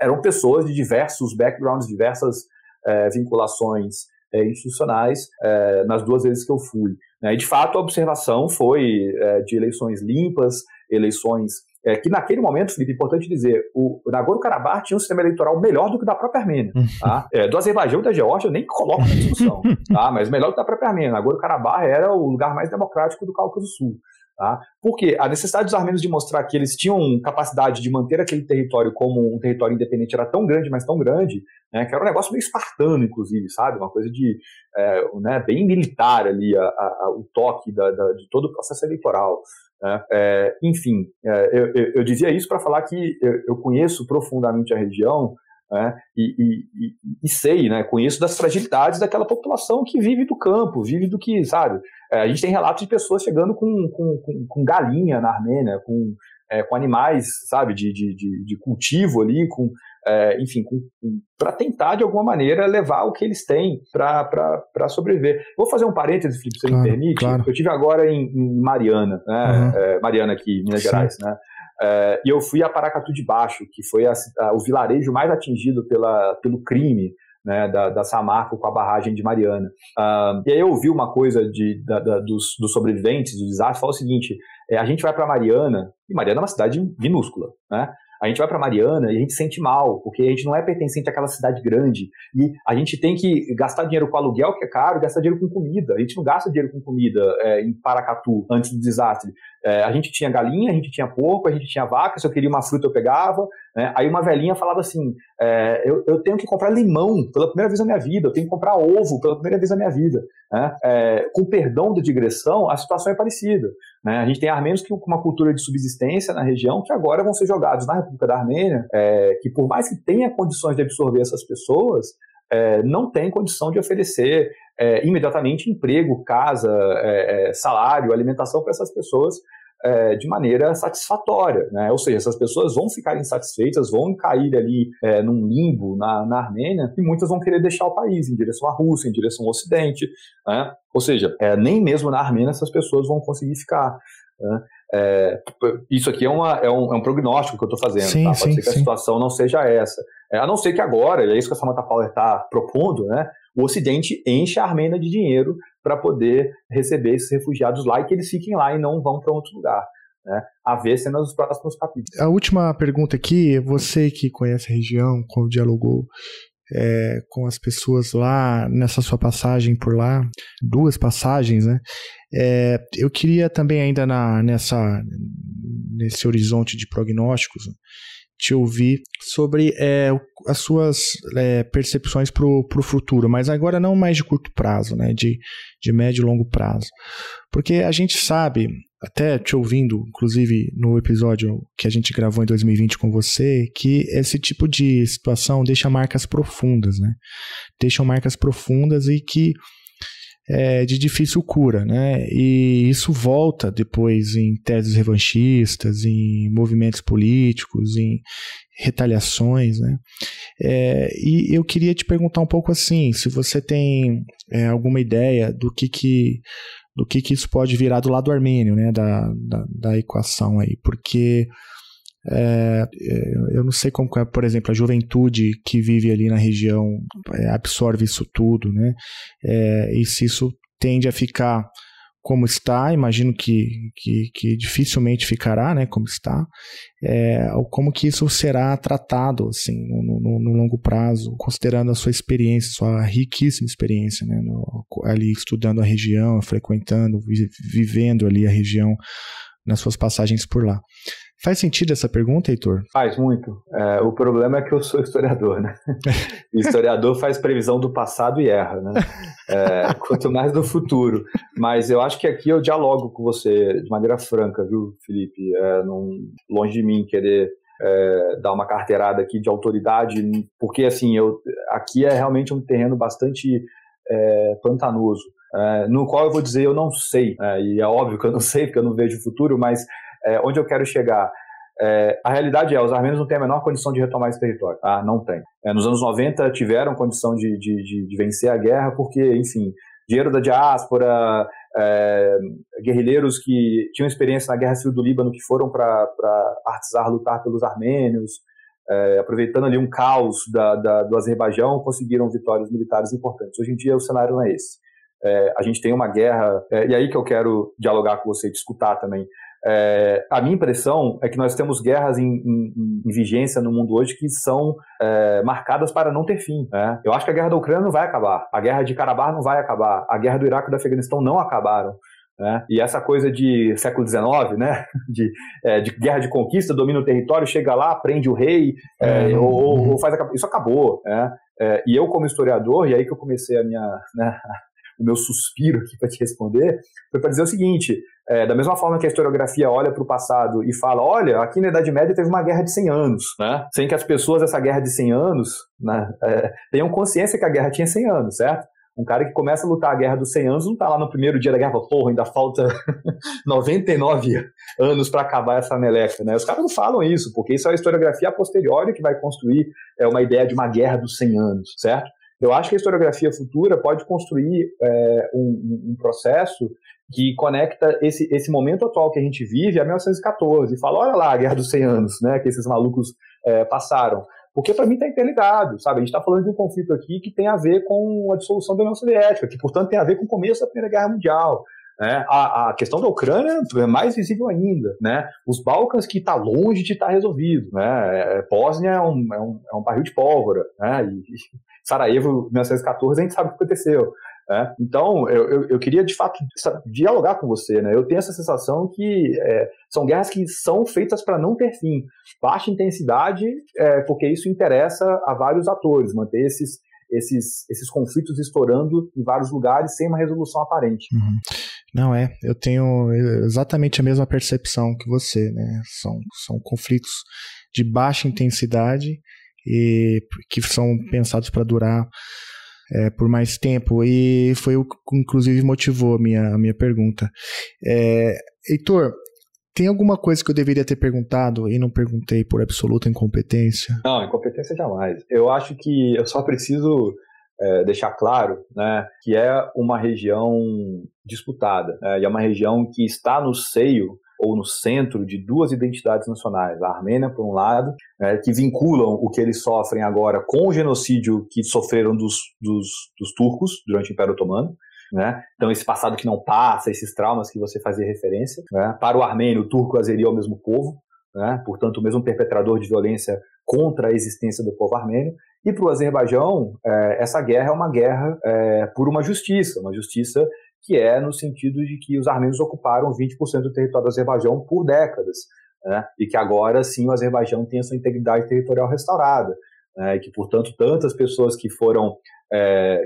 S3: eram pessoas de diversos backgrounds, diversas é, vinculações é, institucionais é, nas duas vezes que eu fui. Né? E, de fato, a observação foi é, de eleições limpas, eleições é, que naquele momento, Felipe, é importante dizer, o Nagorno-Karabakh tinha um sistema eleitoral melhor do que o da própria Armênia. Tá? É, do Azerbaijão e da Geórgia eu nem coloco na discussão, tá? mas melhor do que da própria Armênia. Nagorno-Karabakh era o lugar mais democrático do Cáucaso Sul. Tá? Porque a necessidade dos armênios de mostrar que eles tinham capacidade de manter aquele território como um território independente era tão grande, mas tão grande, né, que era um negócio meio espartano, inclusive, sabe? Uma coisa de é, né, bem militar ali, a, a, o toque da, da, de todo o processo eleitoral. Né? É, enfim, é, eu, eu, eu, dizia isso para falar que eu, eu, conheço profundamente a região né? e, e, e, e, sei, né? conheço das fragilidades daquela população que vive do campo, vive do que, sabe? É, a gente tem relatos de pessoas chegando com, com, com, com galinha na Armênia, com, é, com animais, sabe, de, de, de, de cultivo ali, com, é, enfim, para tentar de alguma maneira levar o que eles têm para sobreviver. Vou fazer um parêntese, Felipe, se claro, me permite. Claro. Eu tive agora em, em Mariana, né? Uhum. É, Mariana aqui, Minas Sim. Gerais, né? É, e eu fui a Paracatu de Baixo, que foi a, a, o vilarejo mais atingido pela, pelo crime né, da, da, Samarco com a barragem de Mariana. Uh, e aí eu ouvi uma coisa de, da, da, dos, dos, sobreviventes do desastre, falou o seguinte, é, a gente vai para Mariana, e Mariana é uma cidade minúscula, né? A gente vai para Mariana e a gente sente mal, porque a gente não é pertencente àquela cidade grande. E a gente tem que gastar dinheiro com aluguel, que é caro, e gastar dinheiro com comida. A gente não gasta dinheiro com comida é, em Paracatu antes do desastre. É, a gente tinha galinha, a gente tinha porco, a gente tinha vaca, se eu queria uma fruta eu pegava. Né? Aí uma velhinha falava assim: é, eu, eu, tenho que comprar limão pela primeira vez na minha vida, eu tenho que comprar ovo pela primeira vez na minha vida. Né? É, com perdão da digressão, a situação é parecida. Né? A gente tem armênios com uma cultura de subsistência na região que agora vão ser jogados na República da Armênia, é, que por mais que tenha condições de absorver essas pessoas, é, não tem condição de oferecer é, imediatamente emprego, casa, é, é, salário, alimentação para essas pessoas é, de maneira satisfatória. Né? Ou seja, essas pessoas vão ficar insatisfeitas, vão cair ali é, num limbo na, na Armênia e muitas vão querer deixar o país em direção à Rússia, em direção ao Ocidente. Né? Ou seja, é, nem mesmo na Armênia essas pessoas vão conseguir ficar. Né? É, isso aqui é, uma, é, um, é, um, prognóstico que eu estou fazendo. Sim, tá? Pode sim, ser que sim. a situação não seja essa. É, a não ser que agora, e é isso que a Samantha Power está propondo, né, o Ocidente enche a Armênia de dinheiro para poder receber esses refugiados lá e que eles fiquem lá e não vão para outro lugar. Né? A ver sendo nos próximos capítulos.
S1: A última pergunta aqui, você que conhece a região, como dialogou é, com as pessoas lá nessa sua passagem por lá, duas passagens, né? É, eu queria também ainda na, nessa nesse horizonte de prognósticos te ouvir sobre é, as suas é, percepções para o futuro, mas agora não mais de curto prazo, né, de, de médio e longo prazo. Porque a gente sabe, até te ouvindo, inclusive no episódio que a gente gravou em 2020 com você, que esse tipo de situação deixa marcas profundas, né? Deixam marcas profundas e que é, de difícil cura, né? E isso volta depois em teses revanchistas, em movimentos políticos, em retaliações, né? É, e eu queria te perguntar um pouco assim, se você tem é, alguma ideia do que que do que que isso pode virar do lado armênio, né? Da, da, da equação aí, porque é, é, eu não sei como é, por exemplo, a juventude que vive ali na região é, absorve isso tudo, né? É, e se isso tende a ficar como está, imagino que, que, que dificilmente ficará, né, como está, é, como que isso será tratado, assim, no, no, no, longo prazo, considerando a sua experiência, sua riquíssima experiência, né, no, ali estudando a região, frequentando, vivendo ali a região nas suas passagens por lá. Faz sentido essa pergunta, Heitor?
S3: Faz muito. É, o problema é que eu sou historiador, né? historiador faz previsão do passado e erra, né? É, quanto mais do futuro. Mas eu acho que aqui eu dialogo com você de maneira franca, viu, Felipe? É, num, longe de mim querer é, dar uma carteirada aqui de autoridade, porque assim, eu, aqui é realmente um terreno bastante é, pantanoso, é, no qual eu vou dizer eu não sei, é, e é óbvio que eu não sei porque eu não vejo o futuro, mas é, onde eu quero chegar é, a realidade é, os armênios não têm a menor condição de retomar esse território. Ah, não tem. É, nos anos 90 tiveram condição de, de, de, de, vencer a guerra porque, enfim, dinheiro da diáspora, é, guerrilheiros que tinham experiência na Guerra Civil do Líbano que foram para Artsar lutar pelos armênios, é, aproveitando ali um caos da, da, do Azerbaijão, conseguiram vitórias militares importantes. Hoje em dia o cenário não é esse. É, a gente tem uma guerra, é, e aí que eu quero dialogar com você, discutir também. É, a minha impressão é que nós temos guerras em, em, em vigência no mundo hoje que são é, marcadas para não ter fim. Né? Eu acho que a guerra da Ucrânia não vai acabar, a guerra de Karabakh não vai acabar, a guerra do Iraque e do Afeganistão não acabaram. Né? E essa coisa de século XIX, né? de, é, de, guerra de conquista, domina o território, chega lá, prende o rei, é, uhum. ou, ou, faz a... Isso acabou. Né? É, e eu, como historiador, e aí que eu comecei a minha, né, o meu suspiro aqui para te responder, foi para dizer o seguinte: é, da mesma forma que a historiografia olha para o passado e fala, olha, aqui na Idade Média teve uma guerra de 100 anos, né? sem que as pessoas dessa guerra de 100 anos né, é, tenham consciência que a guerra tinha 100 anos, certo? Um cara que começa a lutar a guerra dos 100 anos não está lá no primeiro dia da guerra, porra, ainda falta 99 anos para acabar essa meleca, né? Os caras não falam isso, porque isso é a historiografia a posteriori que vai construir é, uma ideia de uma guerra dos 100 anos, certo? Eu acho que a historiografia futura pode construir é, um, um, processo que conecta esse, esse momento atual que a gente vive a 1914 e fala, olha lá a Guerra dos 100 Anos, né, que esses malucos é, passaram. Porque para mim está interligado, sabe? A gente está falando de um conflito aqui que tem a ver com a dissolução da União Soviética, que portanto tem a ver com o começo da Primeira Guerra Mundial. Né? A, a, questão da Ucrânia é mais visível ainda. Né? Os Balcãs que está longe de estar tá resolvido. Né? É, Bósnia é um, é, um, é um barril de pólvora. Né? E, Sarajevo, 1914, a gente sabe o que aconteceu. Né? Então, eu, eu, eu, queria de fato dialogar com você. Né? Eu tenho essa sensação que é, são guerras que são feitas para não ter fim. Baixa intensidade, é, porque isso interessa a vários atores, manter esses, esses, esses conflitos estourando em vários lugares sem uma resolução aparente.
S1: Uhum. Não é, eu tenho exatamente a mesma percepção que você, né? São, são conflitos de baixa intensidade e que são pensados para durar é, por mais tempo. E foi o que, inclusive, motivou a minha, a minha pergunta. É, Heitor, tem alguma coisa que eu deveria ter perguntado e não perguntei por absoluta incompetência?
S3: Não, incompetência jamais. Eu acho que eu só preciso é, deixar claro né, que é uma região disputada, né, e é uma região que está no seio ou no centro de duas identidades nacionais, a Armênia, por um lado, é, que vinculam o que eles sofrem agora com o genocídio que sofreram dos, dos, dos turcos durante o Império Otomano, né? Então, esse passado que não passa, esses traumas que você fazia referência. Né? Para o armênio, o turco azeri é o mesmo povo, né? portanto, o mesmo perpetrador de violência contra a existência do povo armênio. E para o Azerbaijão, é, essa guerra é uma guerra é, por uma justiça, uma justiça que é no sentido de que os armênios ocuparam 20% do território do Azerbaijão por décadas, né? e que agora sim o Azerbaijão tem a sua integridade territorial restaurada, né? e que, portanto, tantas pessoas que foram é,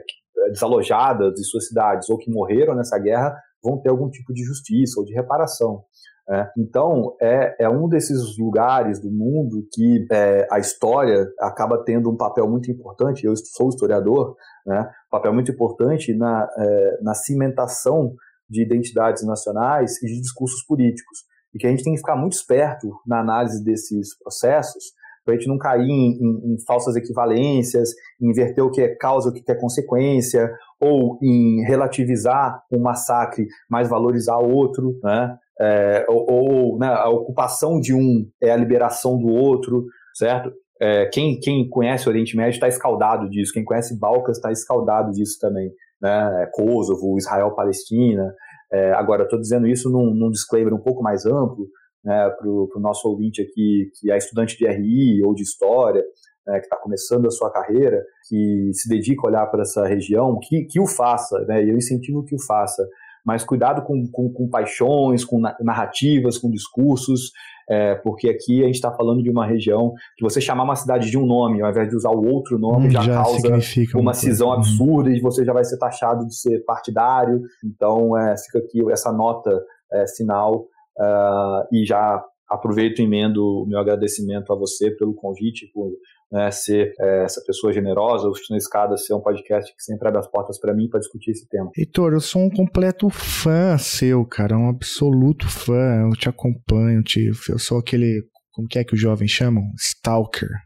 S3: desalojadas de suas cidades ou que morreram nessa guerra vão ter algum tipo de justiça ou de reparação. É, então, é, é um desses lugares do mundo que é, a história acaba tendo um papel muito importante. Eu sou historiador, né, papel muito importante na, é, na cimentação de identidades nacionais e de discursos políticos. E que a gente tem que ficar muito esperto na análise desses processos, para a gente não cair em, em, em, falsas equivalências, inverter o que é causa, o que é consequência, ou em relativizar um massacre, mas valorizar outro, né? É, ou, ou né, a ocupação de um é a liberação do outro, certo? É, quem, quem conhece o Oriente Médio está escaldado disso, quem conhece Balcãs está escaldado disso também, né? É, Kosovo, Israel, Palestina. É, agora, estou dizendo isso num, num, disclaimer um pouco mais amplo, né, para o nosso ouvinte aqui, que é estudante de RI ou de História, né, que está começando a sua carreira, que se dedica a olhar para essa região, que, que o faça, né, e eu incentivo que o faça mas cuidado com, com, com paixões, com narrativas, com discursos, é, porque aqui a gente está falando de uma região que você chamar uma cidade de um nome, ao invés de usar o outro nome, hum, já, já, causa uma cisão coisa. absurda e você já vai ser taxado de ser partidário. Então, é, fica aqui essa nota é, final uh, e já aproveito e emendo o meu agradecimento a você pelo convite, por né, ser é, essa pessoa generosa, o Chutando Escada ser um podcast que sempre abre as portas para mim para discutir esse tema.
S4: Heitor, eu sou um completo fã seu, cara, um absoluto fã, eu te acompanho, te, eu sou aquele, como que é que os jovens chamam? Stalker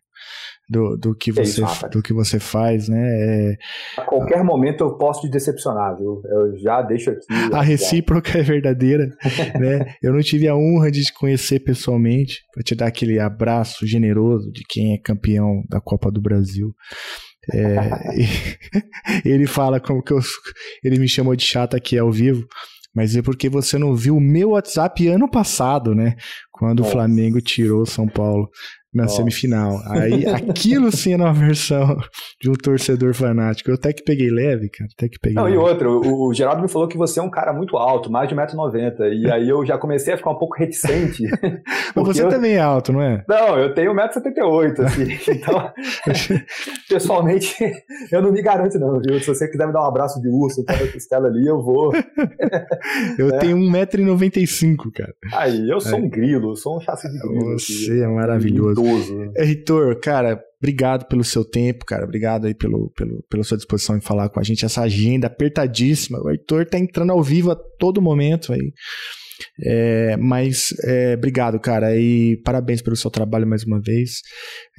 S4: do, do, que, você, é do que você faz, né? É...
S3: A qualquer momento eu posso te decepcionar, viu? Eu já deixo aqui.
S4: A recíproca é verdadeira, né? Eu não tive a honra de te conhecer pessoalmente, para te dar aquele abraço generoso de quem é campeão da Copa do Brasil. É, ele fala como que eu, ele me chamou de chata aqui ao vivo, mas é porque você não viu o meu WhatsApp ano passado, né? Quando Nossa. o Flamengo tirou São Paulo na Nossa. semifinal. Aí aquilo sim era uma versão de um torcedor fanático. Eu até que peguei leve, cara. Até que peguei
S3: Não,
S4: leve.
S3: e outra, o, o, Geraldo me falou que você é um cara muito alto, mais de 1,90m. E aí eu já comecei a ficar um pouco reticente.
S4: Mas você eu... também é alto, não é?
S3: Não, eu tenho 1,78m, assim. Então, pessoalmente, eu não me garanto, não, viu? Se você quiser me dar um abraço de urso, tá na costela ali, eu vou.
S4: eu é. tenho 1,95m, cara.
S3: Aí, eu sou é. um grilo, eu sou um chassi de grilo.
S4: Você aqui. é maravilhoso
S3: idoso. Né?
S4: Heitor, cara, obrigado pelo seu tempo, cara. Obrigado aí pelo, pelo, pela sua disposição em falar com a gente. Essa agenda apertadíssima. O Heitor tá entrando ao vivo a todo momento aí. É, mas é, obrigado, cara, e parabéns pelo seu trabalho mais uma vez.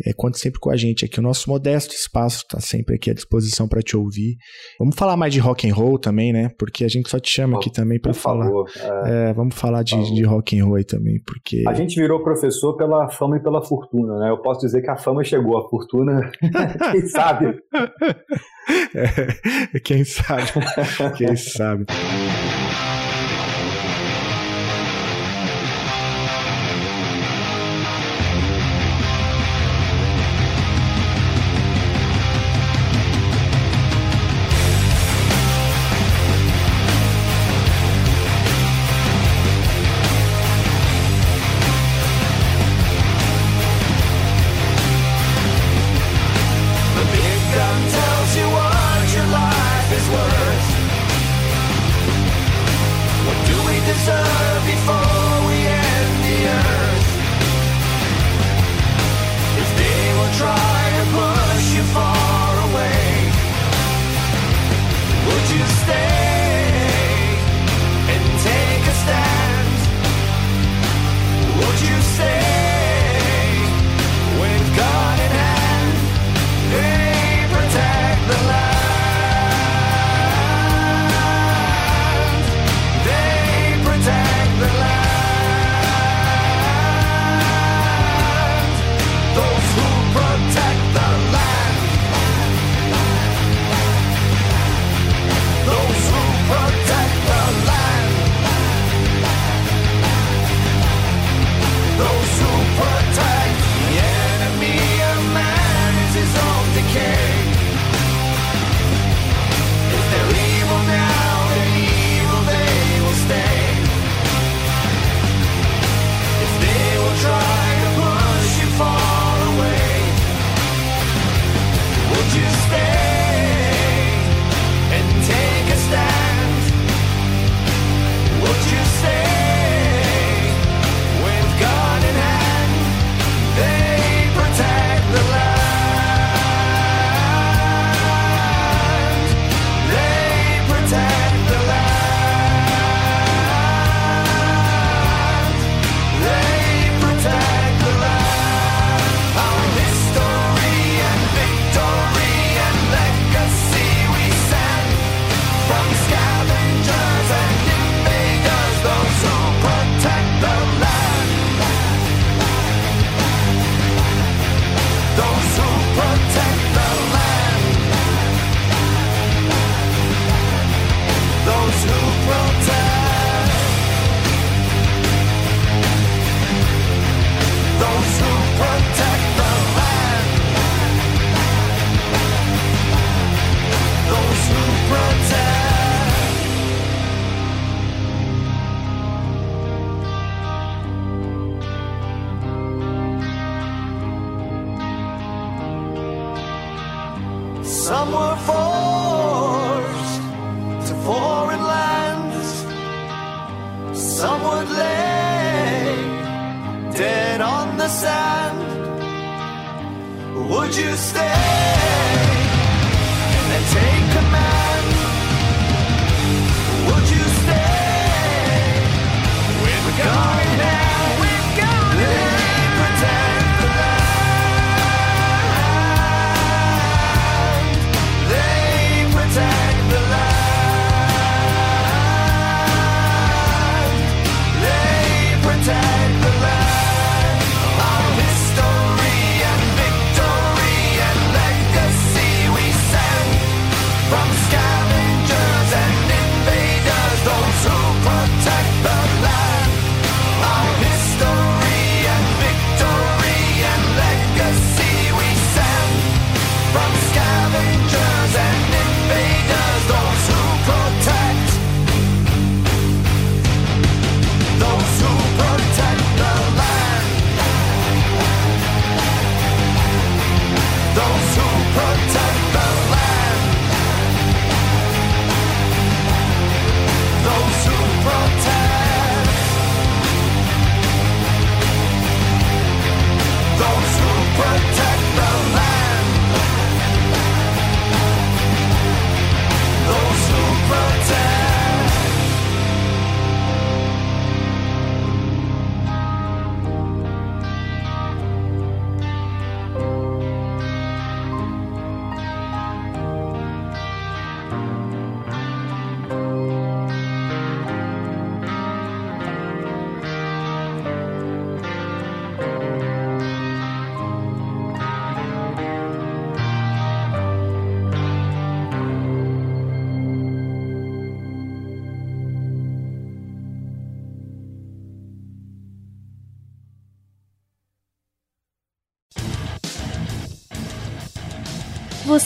S4: É, conte sempre com a gente aqui. O nosso modesto espaço está sempre aqui à disposição para te ouvir. Vamos falar mais de rock and roll também, né? Porque a gente só te chama aqui também para falar. É. é, vamos falar de, de rock and roll aí também, porque
S3: a gente virou professor pela fama e pela fortuna, né? Eu posso dizer que a fama chegou, a fortuna, quem sabe?
S4: É, quem sabe? quem sabe?